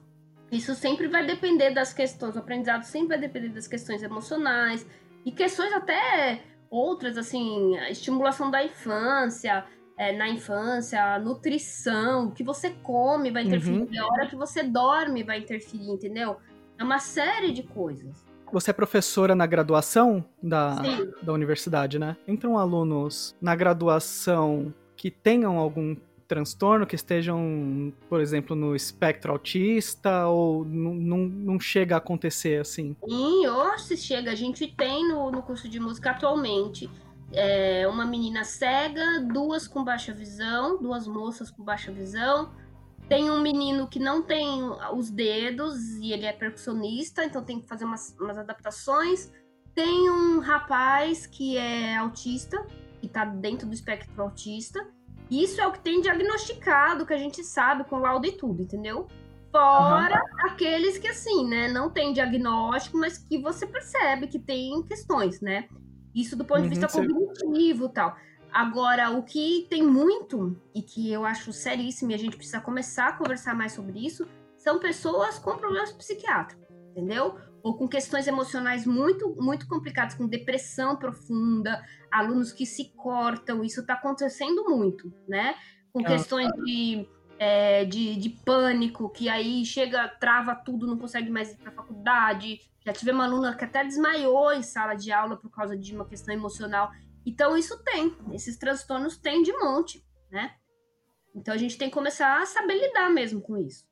isso sempre vai depender das questões, o aprendizado sempre vai depender das questões emocionais e questões até outras, assim, a estimulação da infância, é, na infância, a nutrição, o que você come vai interferir, uhum. a hora que você dorme vai interferir, entendeu? É uma série de coisas. Você é professora na graduação da, da universidade, né? Entram alunos na graduação que tenham algum transtorno, que estejam, por exemplo, no espectro autista, ou não chega a acontecer assim? Sim, ou se chega. A gente tem no, no curso de música atualmente é, uma menina cega, duas com baixa visão, duas moças com baixa visão. Tem um menino que não tem os dedos e ele é percussionista, então tem que fazer umas, umas adaptações. Tem um rapaz que é autista, que está dentro do espectro autista. Isso é o que tem diagnosticado, que a gente sabe com laudo e tudo, entendeu? Fora uhum. aqueles que, assim, né, não tem diagnóstico, mas que você percebe que tem questões, né? Isso do ponto de vista uhum, cognitivo e tal. Agora, o que tem muito, e que eu acho seríssimo, e a gente precisa começar a conversar mais sobre isso, são pessoas com problemas psiquiátricos, entendeu? Ou com questões emocionais muito, muito complicadas, com depressão profunda, alunos que se cortam, isso está acontecendo muito, né? Com é. questões de, é, de, de pânico, que aí chega, trava tudo, não consegue mais ir para a faculdade, já tive uma aluna que até desmaiou em sala de aula por causa de uma questão emocional. Então, isso tem. Esses transtornos tem de monte, né? Então, a gente tem que começar a saber lidar mesmo com isso.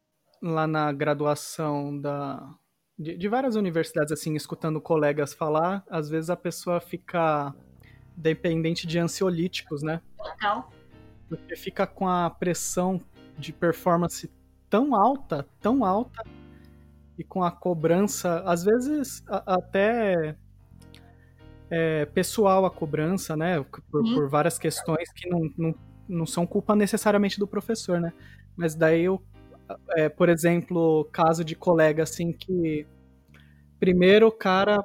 Lá na graduação da, de, de várias universidades, assim, escutando colegas falar, às vezes a pessoa fica dependente de ansiolíticos, né? Total. Porque fica com a pressão de performance tão alta, tão alta, e com a cobrança, às vezes a, até é, pessoal a cobrança, né? Por, por várias questões que não, não, não são culpa necessariamente do professor, né? Mas daí eu, é, por exemplo, caso de colega assim que primeiro o cara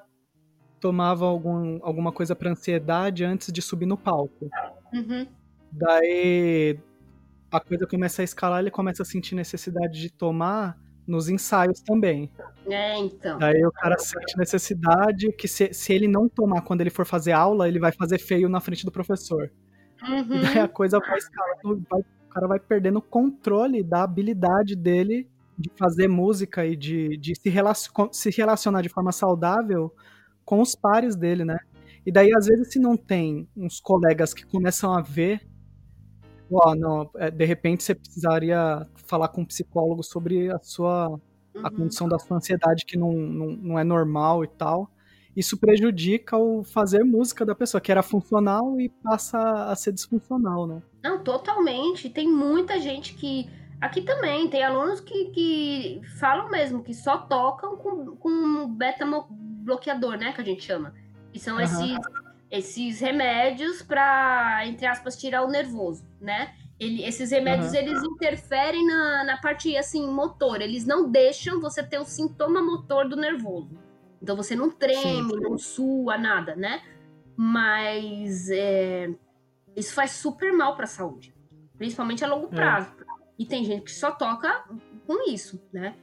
tomava algum, alguma coisa para ansiedade antes de subir no palco. Uhum. Daí a coisa começa a escalar, ele começa a sentir necessidade de tomar nos ensaios também. É, então. Daí o cara sente necessidade que se, se ele não tomar quando ele for fazer aula, ele vai fazer feio na frente do professor. Uhum. Daí a coisa vai escalando, vai, o cara vai perdendo o controle da habilidade dele de fazer música e de, de se, relacion, se relacionar de forma saudável com os pares dele, né? E daí, às vezes, se não tem uns colegas que começam a ver, ó, não, é, de repente você precisaria falar com um psicólogo sobre a sua uhum. a condição da sua ansiedade que não, não, não é normal e tal. Isso prejudica o fazer música da pessoa, que era funcional e passa a ser disfuncional, né? Não, totalmente. Tem muita gente que. Aqui também, tem alunos que, que falam mesmo que só tocam com, com beta bloqueador, né? Que a gente chama. Que são uhum. esses, esses remédios para, entre aspas, tirar o nervoso, né? Ele, esses remédios, uhum. eles interferem na, na parte, assim, motor. Eles não deixam você ter o sintoma motor do nervoso. Então, você não treme, Sim. não sua, nada, né? Mas é, isso faz super mal para a saúde. Principalmente a longo é. prazo. É. E tem gente que só toca com isso, né?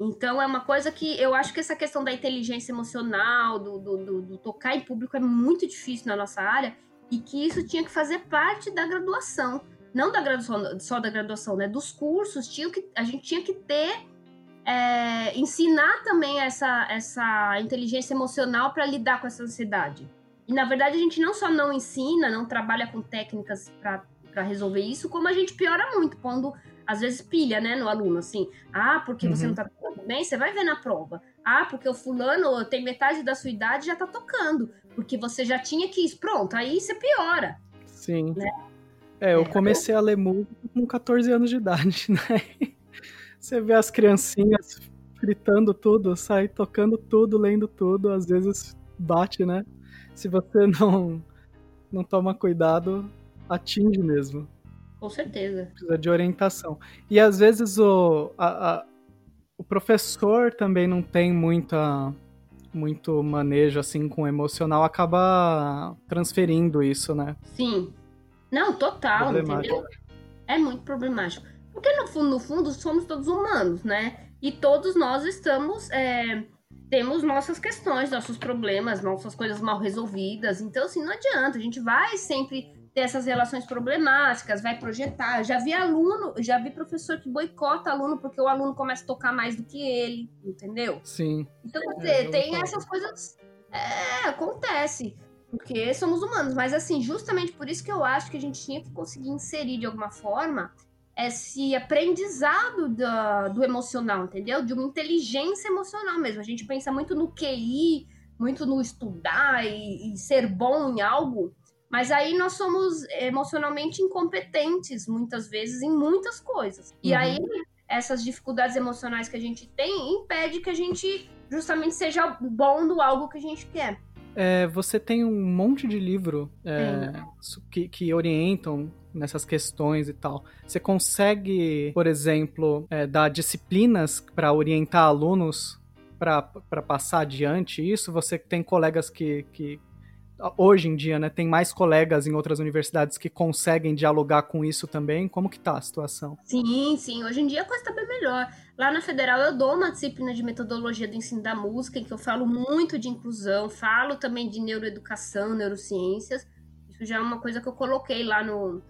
Então é uma coisa que eu acho que essa questão da inteligência emocional, do, do, do, do, tocar em público é muito difícil na nossa área e que isso tinha que fazer parte da graduação. Não da graduação, só da graduação, né? Dos cursos, tinha que, a gente tinha que ter. É, ensinar também essa, essa inteligência emocional para lidar com essa ansiedade. E na verdade a gente não só não ensina, não trabalha com técnicas para resolver isso, como a gente piora muito, quando às vezes pilha, né, no aluno, assim, ah, porque uhum. você não tá tocando bem, você vai ver na prova. Ah, porque o fulano tem metade da sua idade já tá tocando, porque você já tinha que ir. Pronto, aí você piora. Sim. Né? É, eu é, comecei a ler música com 14 anos de idade, [laughs] né? Você vê as criancinhas gritando tudo, sai tocando tudo, lendo tudo, às vezes bate, né? Se você não não toma cuidado, atinge mesmo. Com certeza. Precisa de orientação. E às vezes o, a, a, o professor também não tem muita, muito manejo assim com o emocional, acaba transferindo isso, né? Sim. Não, total, entendeu? É muito problemático. Porque no fundo, no fundo, somos todos humanos, né? E todos nós estamos. É, temos nossas questões, nossos problemas, nossas coisas mal resolvidas. Então, assim, não adianta. A gente vai sempre ter essas relações problemáticas, vai projetar. Já vi aluno, já vi professor que boicota aluno porque o aluno começa a tocar mais do que ele, entendeu? Sim. Então, é, tem essas coisas. É, acontece. Porque somos humanos, mas assim, justamente por isso que eu acho que a gente tinha que conseguir inserir de alguma forma esse aprendizado do, do emocional, entendeu? De uma inteligência emocional mesmo. A gente pensa muito no QI, muito no estudar e, e ser bom em algo, mas aí nós somos emocionalmente incompetentes, muitas vezes, em muitas coisas. E uhum. aí, essas dificuldades emocionais que a gente tem impede que a gente justamente seja bom do algo que a gente quer. É, você tem um monte de livro é, que, que, orientam nessas questões e tal. Você consegue, por exemplo, é, dar disciplinas para orientar alunos para passar adiante isso? Você tem colegas que, que hoje em dia, né, tem mais colegas em outras universidades que conseguem dialogar com isso também? Como que tá a situação? Sim, sim. Hoje em dia a coisa tá bem melhor. Lá na Federal eu dou uma disciplina de metodologia do ensino da música, em que eu falo muito de inclusão, falo também de neuroeducação, neurociências. Isso já é uma coisa que eu coloquei lá no,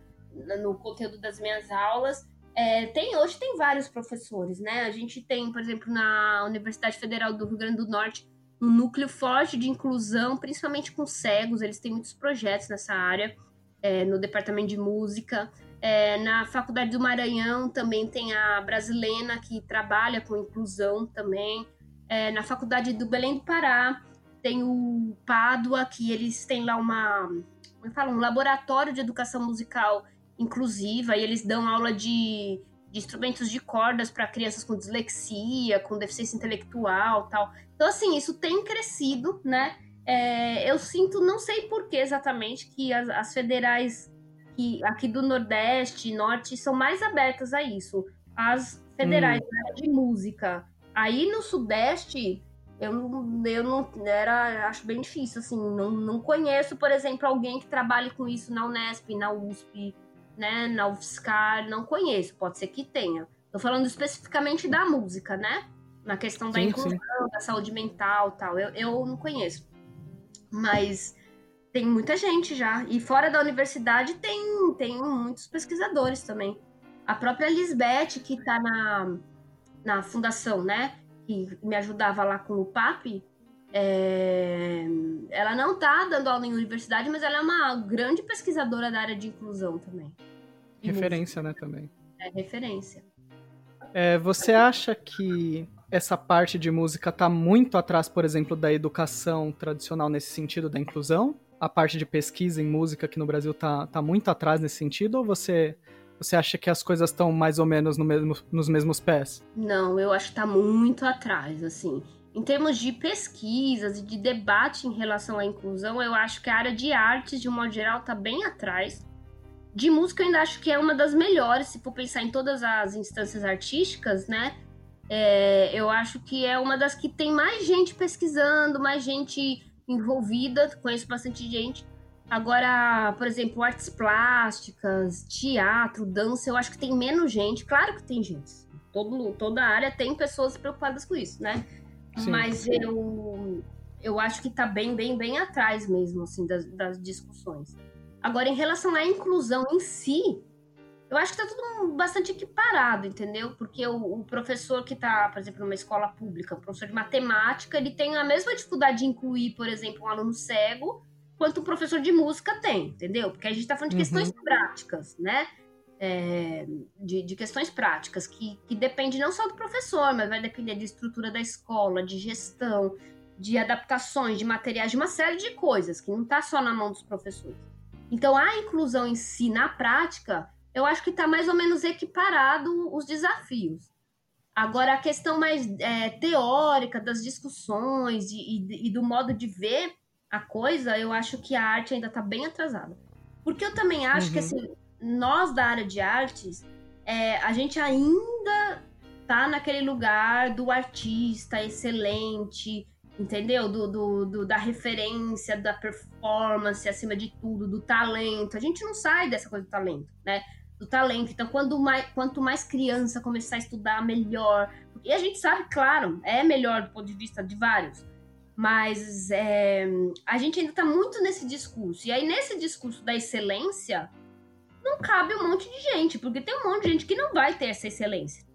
no conteúdo das minhas aulas. É, tem hoje tem vários professores, né? A gente tem, por exemplo, na Universidade Federal do Rio Grande do Norte, um núcleo forte de inclusão, principalmente com cegos. Eles têm muitos projetos nessa área, é, no departamento de música. É, na Faculdade do Maranhão também tem a Brasilena, que trabalha com inclusão também. É, na Faculdade do Belém do Pará tem o Pádua, que eles têm lá uma, como fala, um laboratório de educação musical inclusiva, e eles dão aula de de instrumentos de cordas para crianças com dislexia, com deficiência intelectual tal. Então, assim, isso tem crescido, né? É, eu sinto, não sei por que exatamente, que as, as federais que aqui do Nordeste e Norte são mais abertas a isso. As federais hum. de música. Aí no Sudeste, eu, eu não era, acho bem difícil, assim, não, não conheço, por exemplo, alguém que trabalhe com isso na Unesp, na USP, né, na UFSCar, não conheço, pode ser que tenha. Tô falando especificamente da música, né? Na questão da sim, inclusão, sim. da saúde mental tal. Eu, eu não conheço. Mas tem muita gente já. E fora da universidade tem, tem muitos pesquisadores também. A própria Lisbeth, que está na, na fundação, né? Que me ajudava lá com o PAP, é... ela não está dando aula em universidade, mas ela é uma grande pesquisadora da área de inclusão também. Referência, né, também. É, referência. É, você acha que essa parte de música está muito atrás, por exemplo, da educação tradicional nesse sentido da inclusão? A parte de pesquisa em música aqui no Brasil está tá muito atrás nesse sentido? Ou você, você acha que as coisas estão mais ou menos no mesmo, nos mesmos pés? Não, eu acho que está muito atrás, assim. Em termos de pesquisas e de debate em relação à inclusão, eu acho que a área de artes, de um modo geral, está bem atrás. De música, eu ainda acho que é uma das melhores, se for pensar em todas as instâncias artísticas, né? É, eu acho que é uma das que tem mais gente pesquisando, mais gente envolvida, conheço bastante gente. Agora, por exemplo, artes plásticas, teatro, dança, eu acho que tem menos gente. Claro que tem gente. Todo, toda área tem pessoas preocupadas com isso, né? Sim. Mas eu, eu acho que tá bem, bem, bem atrás mesmo, assim, das, das discussões. Agora, em relação à inclusão em si, eu acho que está tudo bastante equiparado, entendeu? Porque o, o, professor que está, por exemplo, numa escola pública, o professor de matemática, ele tem a mesma dificuldade de incluir, por exemplo, um aluno cego, quanto o professor de música tem, entendeu? Porque a gente está falando de uhum. questões práticas, né? É, de, de, questões práticas, que, que depende não só do professor, mas vai depender da estrutura da escola, de gestão, de adaptações, de materiais, de uma série de coisas, que não está só na mão dos professores. Então, a inclusão em si, na prática, eu acho que está mais ou menos equiparado os desafios. Agora, a questão mais é, teórica das discussões e, e, e, do modo de ver a coisa, eu acho que a arte ainda está bem atrasada. Porque eu também acho uhum. que, assim, nós da área de artes, é, a gente ainda tá naquele lugar do artista excelente, entendeu? Do, do, do, da referência, da performance acima de tudo, do talento. A gente não sai dessa coisa do talento, né? Do talento. Então, quando mais, quanto mais criança começar a estudar, melhor. E a gente sabe, claro, é melhor do ponto de vista de vários. Mas é, a gente ainda está muito nesse discurso. E aí, nesse discurso da excelência, não cabe um monte de gente, porque tem um monte de gente que não vai ter essa excelência,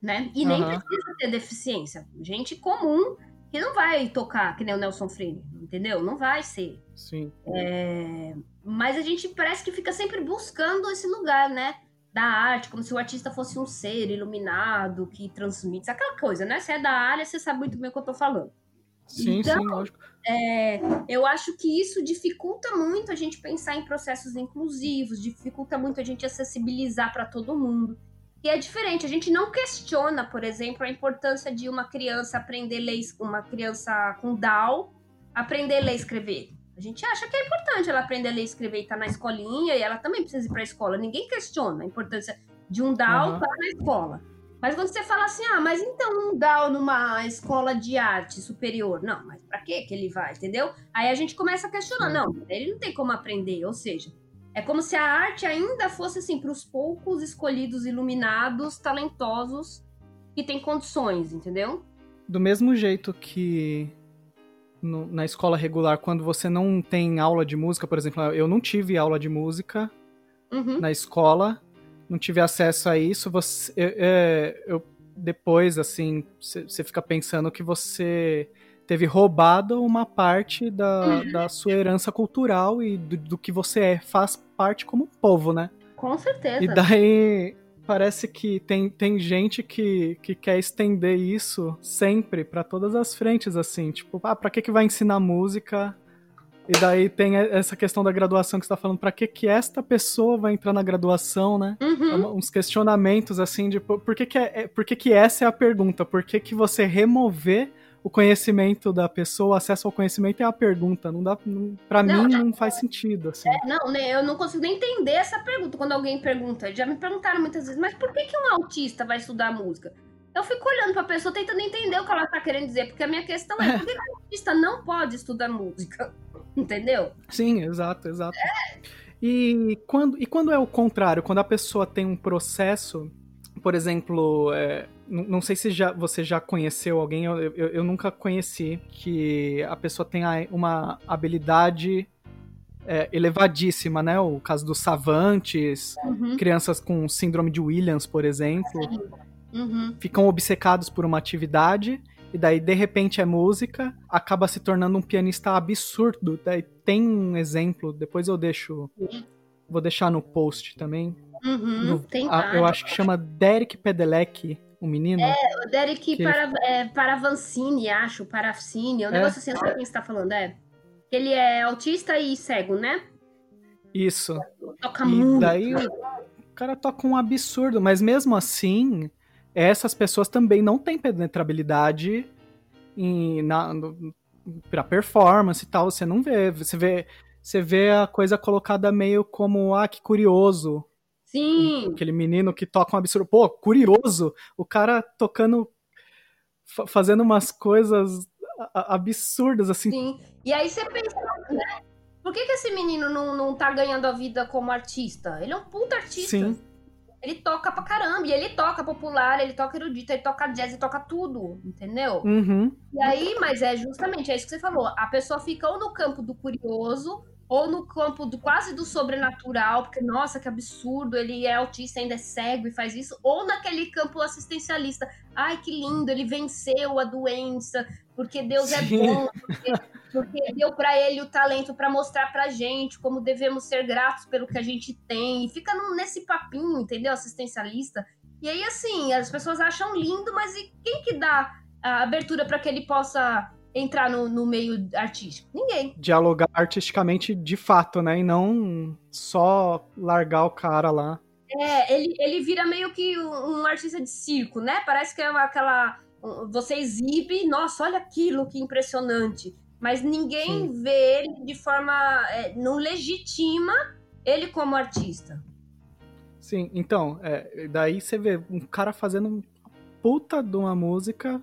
né? E nem uhum. precisa ter deficiência. Gente comum que não vai tocar que nem o Nelson Freire, entendeu? Não vai ser. Sim. É... Mas a gente parece que fica sempre buscando esse lugar, né? Da arte, como se o artista fosse um ser iluminado que transmite. Aquela coisa, né? Você é da área, você sabe muito bem o que eu tô falando. Sim, então, sim, lógico. É, eu acho que isso dificulta muito a gente pensar em processos inclusivos, dificulta muito a gente acessibilizar para todo mundo. E é diferente, a gente não questiona, por exemplo, a importância de uma criança aprender a ler, uma criança com Down aprender a ler e escrever. A gente acha que é importante ela aprender a ler e escrever e estar tá na escolinha, e ela também precisa ir para a escola. Ninguém questiona a importância de um Down uhum. estar na escola. Mas quando você fala assim, ah, mas então um Down numa escola de arte superior, não, mas para que que ele vai, entendeu? Aí a gente começa a questionar, não, ele não tem como aprender, ou seja, é como se a arte ainda fosse assim para os poucos escolhidos, iluminados, talentosos que têm condições, entendeu? Do mesmo jeito que no, na escola regular, quando você não tem aula de música, por exemplo, eu não tive aula de música uhum. na escola, não tive acesso a isso. Você, eu, é, eu depois, assim, você fica pensando que você teve roubado uma parte da, uhum. da sua herança cultural e do, do, que você é, faz parte como povo, né? Com certeza. E daí parece que tem, tem gente que, que quer estender isso sempre para todas as frentes, assim, tipo, ah, pra que, que vai ensinar música E daí tem essa questão da graduação que você tá falando, pra que que esta pessoa vai entrar na graduação, né? Uhum. Uns questionamentos, assim, de por que que, é, por que que essa é a pergunta? Por que que você remover o conhecimento da pessoa, o acesso ao conhecimento é a pergunta. Não dá, Não, mim é- não faz sentido, assim. É, não, né, eu não consigo nem entender essa pergunta quando alguém pergunta. Já me perguntaram muitas vezes, mas por que, que um autista vai estudar música? Eu fico olhando pra pessoa tentando entender o que ela tá querendo dizer, porque a minha questão é por que, que um autista não pode estudar música? [laughs] Entendeu? Sim, exato, exato. E, quando, e quando é o contrário, quando a pessoa tem um processo, por exemplo, é, não sei se já, você já conheceu alguém, eu, eu, eu nunca conheci, que a pessoa tenha uma habilidade é, elevadíssima, né? O caso dos savantes, Uhum. crianças com síndrome de Williams, por exemplo. Uhum. ficam obcecados por uma atividade e daí de repente é música, acaba se tornando um pianista absurdo. Daí tem um exemplo, depois eu deixo vou deixar no post também. Uhum. No- Tem a- eu acho que chama Derek Pedelec, o menino. O Derek que ele- para, é, Paravancini, acho, Parafcini, é um É, negócio assim, eu sei quem você tá falando, é. Ele é autista e cego, né? Isso. Toca E muito. daí o cara toca um absurdo, mas mesmo assim, essas pessoas também não têm penetrabilidade em, na, no, pra performance e tal. Você não vê. Você vê, você vê a coisa colocada meio como, ah, que curioso. Sim. Aquele menino que toca um absurdo. Pô, curioso! O cara tocando. fa- fazendo umas coisas absurdas, assim. Sim. E aí você pensa, né? Por que, que esse menino não, não tá ganhando a vida como artista? Ele é um puta artista. Sim. Ele toca pra caramba. E ele toca popular, ele toca erudito, ele toca jazz, ele toca tudo, entendeu? Uhum. E aí, mas é justamente é isso que você falou. A pessoa fica ou no campo do curioso, ou no campo do quase do sobrenatural, porque, nossa, que absurdo, ele é autista, ainda é cego e faz isso, ou naquele campo assistencialista. Ai, que lindo, ele venceu a doença, porque Deus é Sim. bom, porque, porque deu pra ele o talento pra mostrar pra gente como devemos ser gratos pelo que a gente tem. E fica nesse papinho, entendeu? Assistencialista. E aí, assim, as pessoas acham lindo, mas e quem que dá a abertura para que ele possa entrar no, no meio artístico? Ninguém. Dialogar artisticamente de fato, né? E não só largar o cara lá. É, ele, ele vira meio que um, um artista de circo, né? Parece que é uma- aquela. Você exibe, nossa, olha aquilo, que impressionante. Mas ninguém vê ele de forma. é, não legitima ele como artista. Sim, então, é, daí você vê um cara fazendo puta de uma música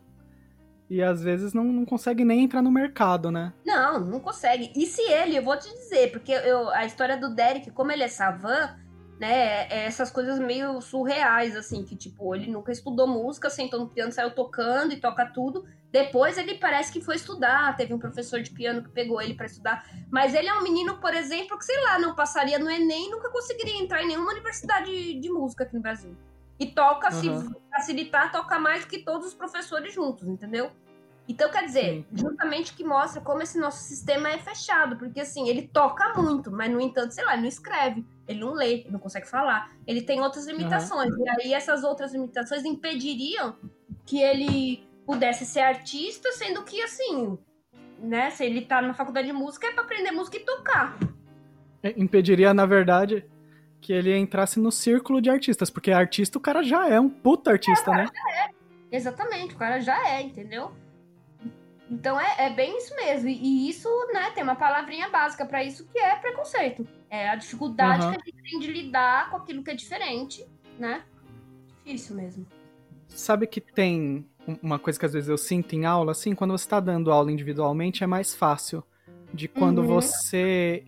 e às vezes não, não consegue nem entrar no mercado, né? Não, não consegue. E se ele, eu vou te dizer, porque eu, a história do Derek, como ele é savan, né, é essas coisas meio surreais, assim, que tipo, ele nunca estudou música, sentou no piano, saiu tocando e toca tudo. Depois ele parece que foi estudar, teve um professor de piano que pegou ele pra estudar. Mas ele é um menino, por exemplo, que sei lá, não passaria no Enem nunca conseguiria entrar em nenhuma universidade de música aqui no Brasil. E toca, se Aham. facilitar, toca mais que todos os professores juntos, entendeu? Então, quer dizer, Sim. justamente que mostra como esse nosso sistema é fechado, porque assim, ele toca muito, mas no entanto, sei lá, ele não escreve, ele não lê, ele não consegue falar, ele tem outras limitações. E aí essas outras limitações impediriam que ele pudesse ser artista, sendo que assim, né, se ele tá na faculdade de música é pra aprender música e tocar. É, Impediria, na verdade, que ele entrasse no círculo de artistas, porque artista o cara já é um puta artista, né? Exatamente, o cara já é, entendeu? Então é, é bem isso mesmo. E, isso, né, tem uma palavrinha básica pra isso que é preconceito. É a dificuldade Aham. que a gente tem de lidar com aquilo que é diferente, né? Difícil mesmo. Sabe que tem um- uma coisa que às vezes eu sinto em aula, assim, quando você tá dando aula individualmente é mais fácil. De quando Uhum. você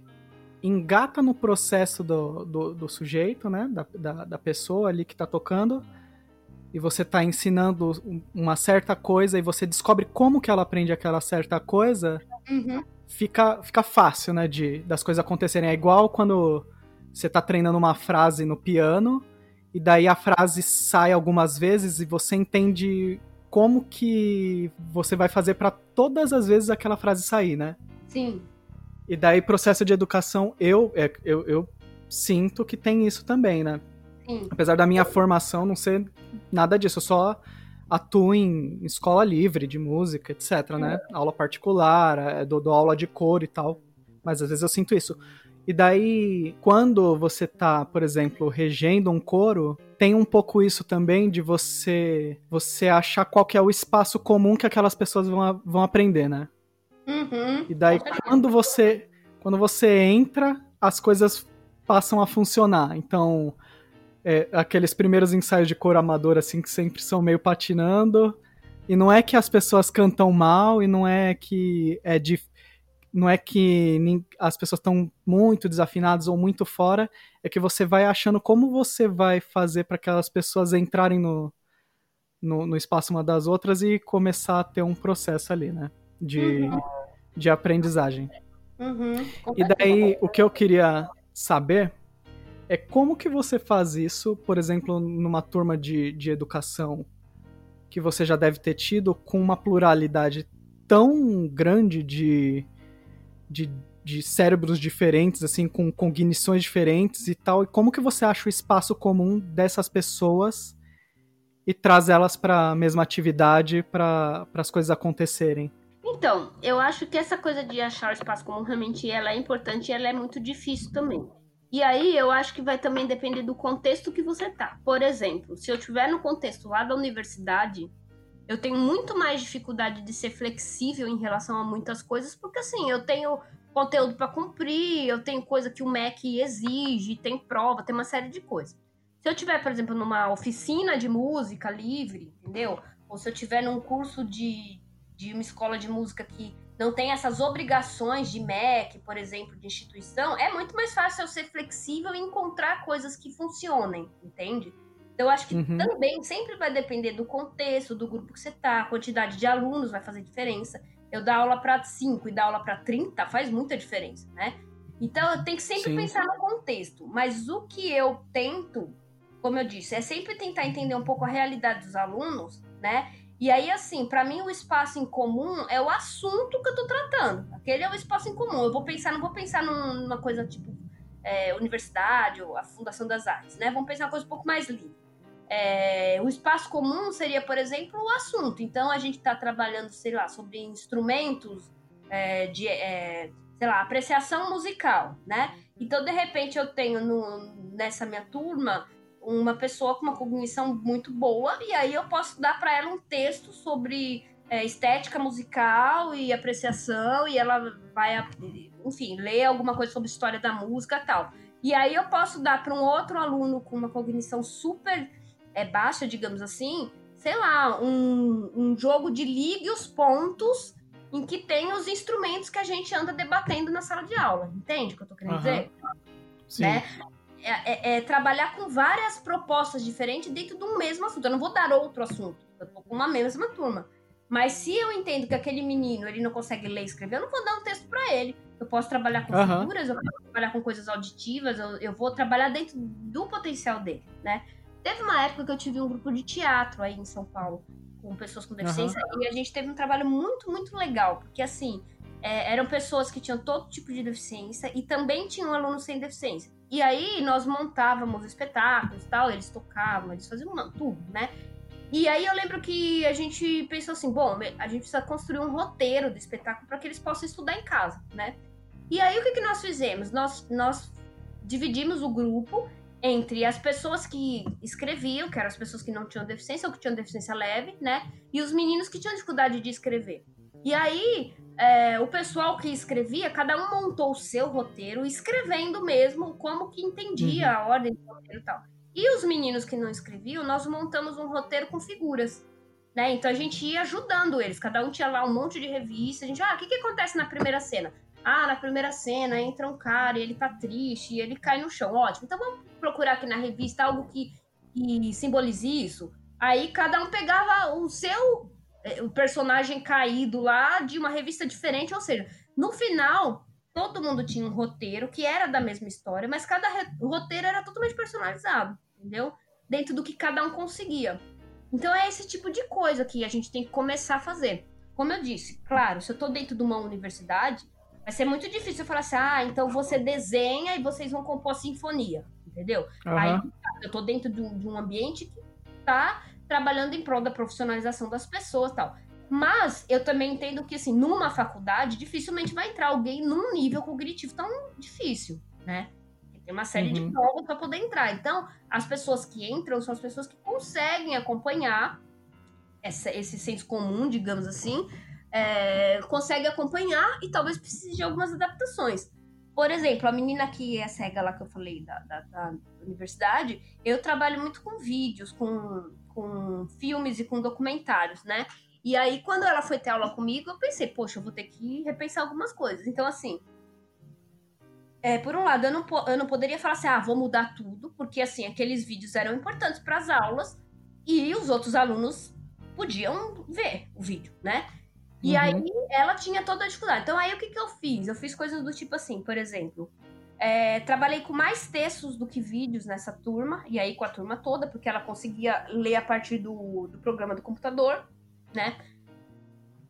engata no processo do, do, do sujeito, né? Da, da, da pessoa ali que tá tocando, e você tá ensinando um- uma certa coisa e você descobre como que ela aprende aquela certa coisa, Uhum. fica, fica fácil, né? De, das coisas acontecerem. É igual quando você tá treinando uma frase no piano, e daí a frase sai algumas vezes e você entende como que você vai fazer pra todas as vezes aquela frase sair, né? Sim. E daí, processo de educação, eu, é, eu, eu sinto que tem isso também, né? Sim. Apesar da minha formação não ser nada disso, eu só atuo em escola livre de música, etc, né? Aula particular, é, dou, dou aula de coro e tal. mas às vezes eu sinto isso. E daí, quando você tá, por exemplo, regendo um coro, tem um pouco isso também de você você achar qual que é o espaço comum que aquelas pessoas vão, vão aprender, né? Uhum. E daí, quando você quando você entra, as coisas passam a funcionar. Então, é, aqueles primeiros ensaios de cor amador, assim, que sempre são meio patinando. E não é que as pessoas cantam mal, e não é que é de, não é que as pessoas estão muito desafinadas ou muito fora, é que você vai achando como você vai fazer para aquelas pessoas entrarem no, no, no, espaço uma das outras e começar a ter um processo ali, né? De, uhum. de aprendizagem. Uhum. E daí, o que eu queria saber é como que você faz isso, por exemplo, numa turma de, de educação que você já deve ter tido com uma pluralidade tão grande de, de, de cérebros diferentes, assim, com cognições diferentes e tal, e como que você acha o espaço comum dessas pessoas e traz elas para a mesma atividade para as coisas acontecerem? Então, eu acho que essa coisa de achar o espaço comum realmente ela é importante e ela é muito difícil também. E aí eu acho que vai também depender do contexto que você tá. Por exemplo, se eu estiver no contexto lá da universidade, eu tenho muito mais dificuldade de ser flexível em relação a muitas coisas, porque assim, eu tenho conteúdo para cumprir, eu tenho coisa que o MEC exige, tem prova, tem uma série de coisas. Se eu tiver, por exemplo, numa oficina de música livre, entendeu? Ou se eu tiver num curso de, de uma escola de música que não tem essas obrigações de MEC, por exemplo, de instituição, é muito mais fácil eu ser flexível e encontrar coisas que funcionem, entende? Então, eu acho que uhum. também sempre vai depender do contexto, do grupo que você tá, a quantidade de alunos vai fazer diferença. Eu dar aula para 5 e dar aula para 30 faz muita diferença, né? Então, eu tenho que sempre Sim. pensar no contexto. Mas o que eu tento, como eu disse, é sempre tentar entender um pouco a realidade dos alunos, né? E aí, assim, para mim o espaço em comum é o assunto que eu tô tratando. Aquele é o espaço em comum. Eu vou pensar, não vou pensar numa coisa tipo é, universidade ou a Fundação das Artes, né? Vamos pensar uma coisa um pouco mais livre. É, o espaço comum seria, por exemplo, o assunto. Então, a gente está trabalhando, sei lá, sobre instrumentos é, de, é, sei lá, apreciação musical, né? Então, de repente, eu tenho no, nessa minha turma uma pessoa com uma cognição muito boa, e aí eu posso dar para ela um texto sobre é, estética musical e apreciação, e ela vai, enfim, ler alguma coisa sobre história da música e tal. E aí eu posso dar para um outro aluno com uma cognição super é, baixa, digamos assim, sei lá, um, um jogo de ligue os pontos em que tem os instrumentos que a gente anda debatendo na sala de aula. Entende o que eu tô querendo uhum. dizer? Sim. Né? É, é, é, trabalhar com várias propostas diferentes dentro do mesmo assunto. Eu não vou dar outro assunto, eu tô com uma mesma turma. Mas se eu entendo que aquele menino ele não consegue ler e escrever, eu não vou dar um texto para ele. Eu posso trabalhar com uhum. figuras, eu posso trabalhar com coisas auditivas, eu, eu vou trabalhar dentro do potencial dele, né? Teve uma época que eu tive um grupo de teatro aí em São Paulo, com pessoas com deficiência, uhum. e a gente teve um trabalho muito, muito legal, porque assim, é, eram pessoas que tinham todo tipo de deficiência e também tinham alunos sem deficiência. E aí nós montávamos espetáculos tal, eles tocavam, eles faziam tudo, né? E aí eu lembro que a gente pensou assim, bom, a gente precisa construir um roteiro do espetáculo para que eles possam estudar em casa, né? E aí o que, que nós fizemos? Nós, nós dividimos o grupo entre as pessoas que escreviam, que eram as pessoas que não tinham deficiência ou que tinham deficiência leve, né? E os meninos que tinham dificuldade de escrever. E aí é, o pessoal que escrevia, cada um montou o seu roteiro, escrevendo mesmo como que entendia uhum. a ordem do roteiro e tal. E os meninos que não escreviam, nós montamos um roteiro com figuras. Né? Então a gente ia ajudando eles. Cada um tinha lá um monte de revista. A gente, ah, o que, que acontece na primeira cena? Ah, na primeira cena entra um cara e ele tá triste e ele cai no chão. Ótimo. Então vamos procurar aqui na revista algo que, que simbolize isso. Aí cada um pegava o seu o personagem caído lá de uma revista diferente, ou seja, no final todo mundo tinha um roteiro que era da mesma história, mas cada roteiro era totalmente personalizado, entendeu? Dentro do que cada um conseguia. Então é esse tipo de coisa que a gente tem que começar a fazer. Como eu disse, claro, se eu tô dentro de uma universidade, vai ser muito difícil eu falar assim, ah, então você desenha e vocês vão compor sinfonia, entendeu? Uhum. Aí eu tô dentro de um, de um ambiente que tá trabalhando em prol da profissionalização das pessoas tal. Mas eu também entendo que, assim, numa faculdade, dificilmente vai entrar alguém num nível cognitivo tão difícil, né? Tem uma série uhum. de provas para poder entrar. Então, as pessoas que entram são as pessoas que conseguem acompanhar essa, esse senso comum, digamos assim, é, consegue acompanhar e talvez precise de algumas adaptações. Por exemplo, a menina que é cega lá que eu falei da, da, da universidade, eu trabalho muito com vídeos, com, com filmes e com documentários, né? E aí, quando ela foi ter aula comigo, eu pensei, poxa, eu vou ter que repensar algumas coisas. Então, assim, é, por um lado, eu não, eu não poderia falar assim, ah, vou mudar tudo, porque, assim, aqueles vídeos eram importantes para as aulas e os outros alunos podiam ver o vídeo, né? E uhum. aí ela tinha toda a dificuldade. Então aí o que, que eu fiz? Eu fiz coisas do tipo assim, por exemplo, é, trabalhei com mais textos do que vídeos nessa turma, e aí com a turma toda, porque ela conseguia ler a partir do, do programa do computador, né?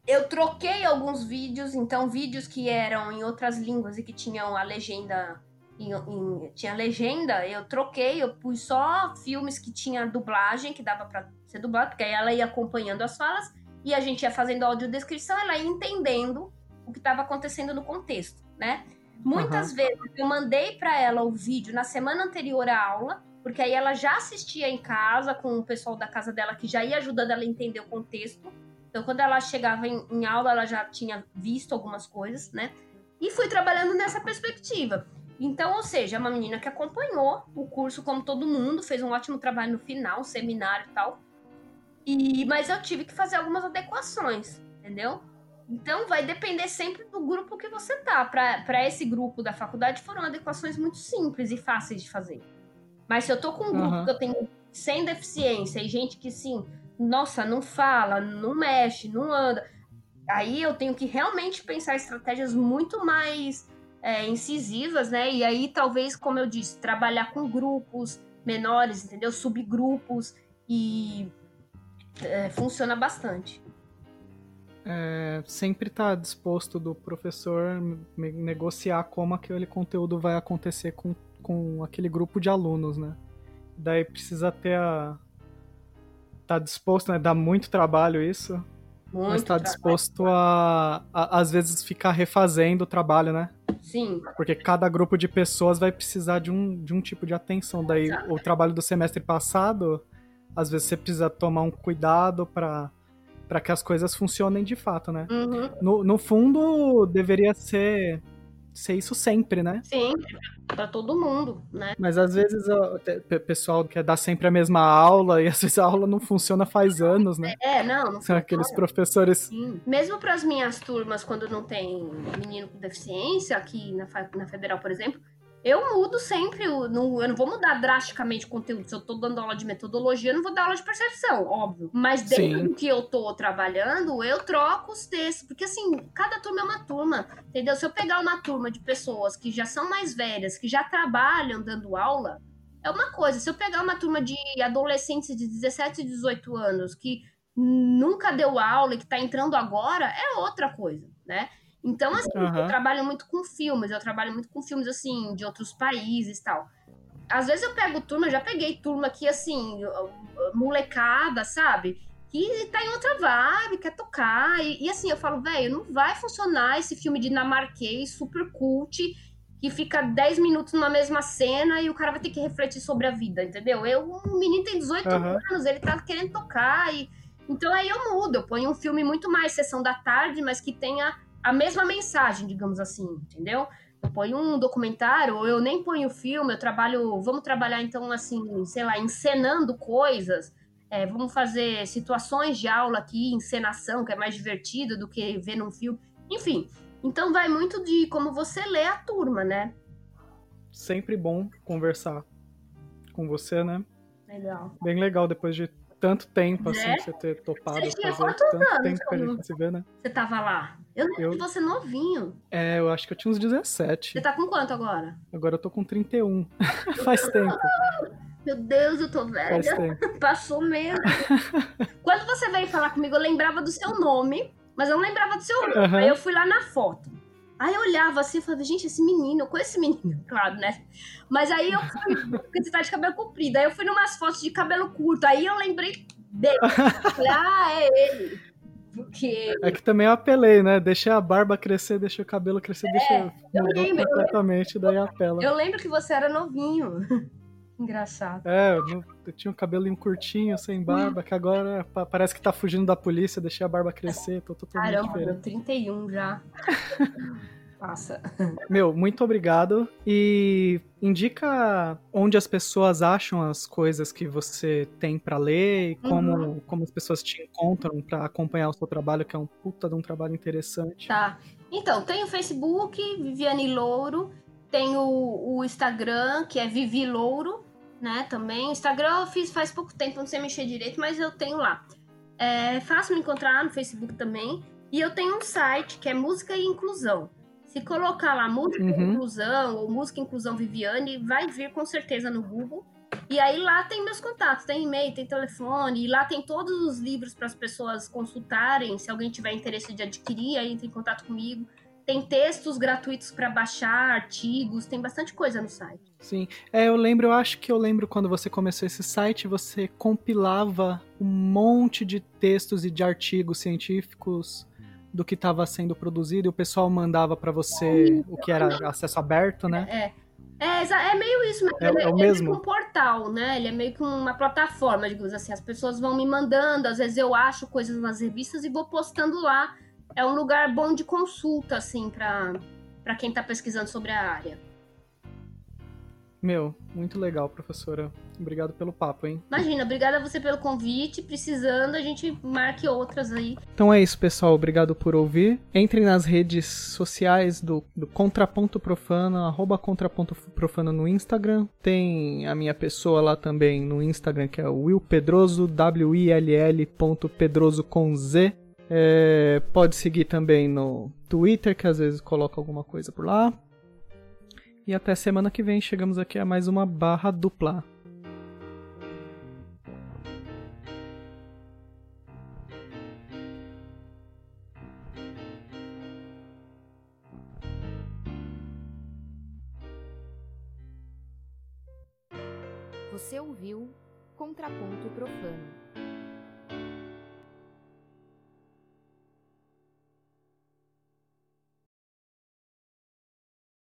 Eu troquei alguns vídeos, então vídeos que eram em outras línguas e que tinham a legenda em, em, tinha legenda, eu troquei, eu pus só filmes que tinha dublagem, que dava para ser dublado, porque aí ela ia acompanhando as falas e a gente ia fazendo audiodescrição, ela ia entendendo o que estava acontecendo no contexto, né? Muitas uhum. vezes eu mandei para ela o vídeo na semana anterior à aula, porque aí ela já assistia em casa com o pessoal da casa dela que já ia ajudando ela a entender o contexto. Então, quando ela chegava em, em aula, ela já tinha visto algumas coisas, né? E fui trabalhando nessa perspectiva. Então, ou seja, é uma menina que acompanhou o curso como todo mundo, fez um ótimo trabalho no final, um seminário e tal. E, mas eu tive que fazer algumas adequações, entendeu? Então vai depender sempre do grupo que você tá. Para esse grupo da faculdade foram adequações muito simples e fáceis de fazer. Mas se eu tô com um grupo uhum. que eu tenho sem deficiência e gente que sim, nossa, não fala, não mexe, não anda, aí eu tenho que realmente pensar estratégias muito mais é, incisivas, né? E aí talvez, como eu disse, trabalhar com grupos menores, entendeu? Subgrupos e é, funciona bastante. É, sempre está disposto do professor negociar como aquele conteúdo vai acontecer com, com aquele grupo de alunos, né? Daí precisa ter a. tá disposto, né? Dá muito trabalho isso. Muito mas está disposto a, a, às vezes, ficar refazendo o trabalho, né? Sim. Porque cada grupo de pessoas vai precisar de um, de um tipo de atenção. Daí, Exato. o trabalho do semestre passado às vezes você precisa tomar um cuidado para para que as coisas funcionem de fato, né? Uhum. No, no fundo, deveria ser, ser isso sempre, né? Sim, para todo mundo, né? Mas às vezes o pessoal quer dar sempre a mesma aula e às vezes a aula não funciona faz anos, né? É, não. não São aqueles professores. Sim. Mesmo para as minhas turmas, quando não tem menino com deficiência, aqui na, na Federal, por exemplo, eu mudo sempre, eu não, eu não vou mudar drasticamente o conteúdo. Se eu tô dando aula de metodologia, eu não vou dar aula de percepção, óbvio. Mas dentro Sim. do que eu tô trabalhando, eu troco os textos. Porque assim, cada turma é uma turma, entendeu? Se eu pegar uma turma de pessoas que já são mais velhas, que já trabalham dando aula, é uma coisa. Se eu pegar uma turma de adolescentes de 17 e 18 anos que nunca deu aula e que tá entrando agora, é outra coisa, né? Então, assim, uhum. eu trabalho muito com filmes, eu trabalho muito com filmes, assim, de outros países e tal. Às vezes eu pego turma, já peguei turma aqui, assim, molecada, sabe? Que tá em outra vibe, quer tocar. E, e assim, eu falo, velho, não vai funcionar esse filme dinamarquês, super cult, que fica 10 minutos na mesma cena e o cara vai ter que refletir sobre a vida, entendeu? Eu, um menino tem 18 uhum. anos, ele tá querendo tocar e... Então aí eu mudo, eu ponho um filme muito mais sessão da tarde, mas que tenha a mesma mensagem, digamos assim, entendeu? Eu ponho um documentário, ou eu nem ponho filme, eu trabalho. Vamos trabalhar, então, assim, sei lá, encenando coisas. É, vamos fazer situações de aula aqui, encenação, que é mais divertido do que ver num filme. Enfim, então vai muito de como você lê a turma, né? Sempre bom conversar com você, né? Legal. Bem legal depois de tanto tempo, assim, né? você ter topado você tinha fazer tanto anos tempo que a gente se vê, né? Você tava lá? Eu lembro eu... de você novinho. É, eu acho que eu tinha uns 17. Você tá com quanto agora? Agora eu tô com 31. [laughs] Faz tempo. Meu Deus, eu tô velha. [laughs] Passou mesmo. Quando você veio falar comigo, eu lembrava do seu nome, mas eu não lembrava do seu nome. Uhum. Aí eu fui lá na foto. Aí eu olhava assim e falava, gente, esse menino, eu conheço esse menino, [laughs] claro, né? Mas aí eu fui, porque você tá de cabelo comprido, aí eu fui numas fotos de cabelo curto, aí eu lembrei dele. Falei, [laughs] ah, é ele. Porque. É que também eu apelei, né? Deixei a barba crescer, deixei o cabelo crescer, É, deixei. eu lembro, eu completamente, daí apela. Eu lembro que você era novinho. [laughs] Engraçado. É, eu, tinha um cabelinho curtinho, sem barba, que agora pa- parece que tá fugindo da polícia, deixei a barba crescer, tô totalmente Caramba, diferente. meu, 31 já. [laughs] Passa. Meu, muito obrigado. E indica onde as pessoas acham as coisas que você tem pra ler e como, Uhum. como as pessoas te encontram pra acompanhar o seu trabalho, que é um puta de um trabalho interessante. Tá. Então, tem o Facebook, Viviane Louro. Tem o, o Instagram, que é Vivi Louro, né? Também. Instagram eu fiz faz pouco tempo, não sei mexer direito, mas eu tenho lá. É fácil me encontrar no Facebook também. E eu tenho um site que é Música e Inclusão. Se colocar lá Música e Uhum. Inclusão ou Música e Inclusão Viviane, vai vir com certeza no Google. E aí lá tem meus contatos, tem e-mail, tem telefone, e lá tem todos os livros para as pessoas consultarem. Se alguém tiver interesse de adquirir, aí entra em contato comigo. Tem textos gratuitos para baixar, artigos, tem bastante coisa no site. Sim. É, eu lembro, eu acho que eu lembro quando você começou esse site, você compilava um monte de textos e de artigos científicos do que estava sendo produzido e o pessoal mandava pra você o que era acesso aberto, né? É. É, é meio isso, mas É- ele é o ele mesmo? meio que um portal, né? Ele é meio que uma plataforma, digamos assim. As pessoas vão me mandando, às vezes eu acho coisas nas revistas e vou postando lá. É um lugar bom de consulta, assim, pra, pra quem tá pesquisando sobre a área. Meu, muito legal, professora. Obrigado pelo papo, hein? Imagina, obrigada a você pelo convite. Precisando, a gente marque outras aí. Então é isso, pessoal. Obrigado por ouvir. Entrem nas redes sociais do, do Contraponto Profano, arroba Contraponto Profano no Instagram. Tem a minha pessoa lá também no Instagram, que é o Will Pedroso, W-I-L-L ponto Pedroso com Z. É, pode seguir também no Twitter, que às vezes coloca alguma coisa por lá. E até semana que vem, chegamos aqui a mais uma barra dupla. Você ouviu Contraponto Profano.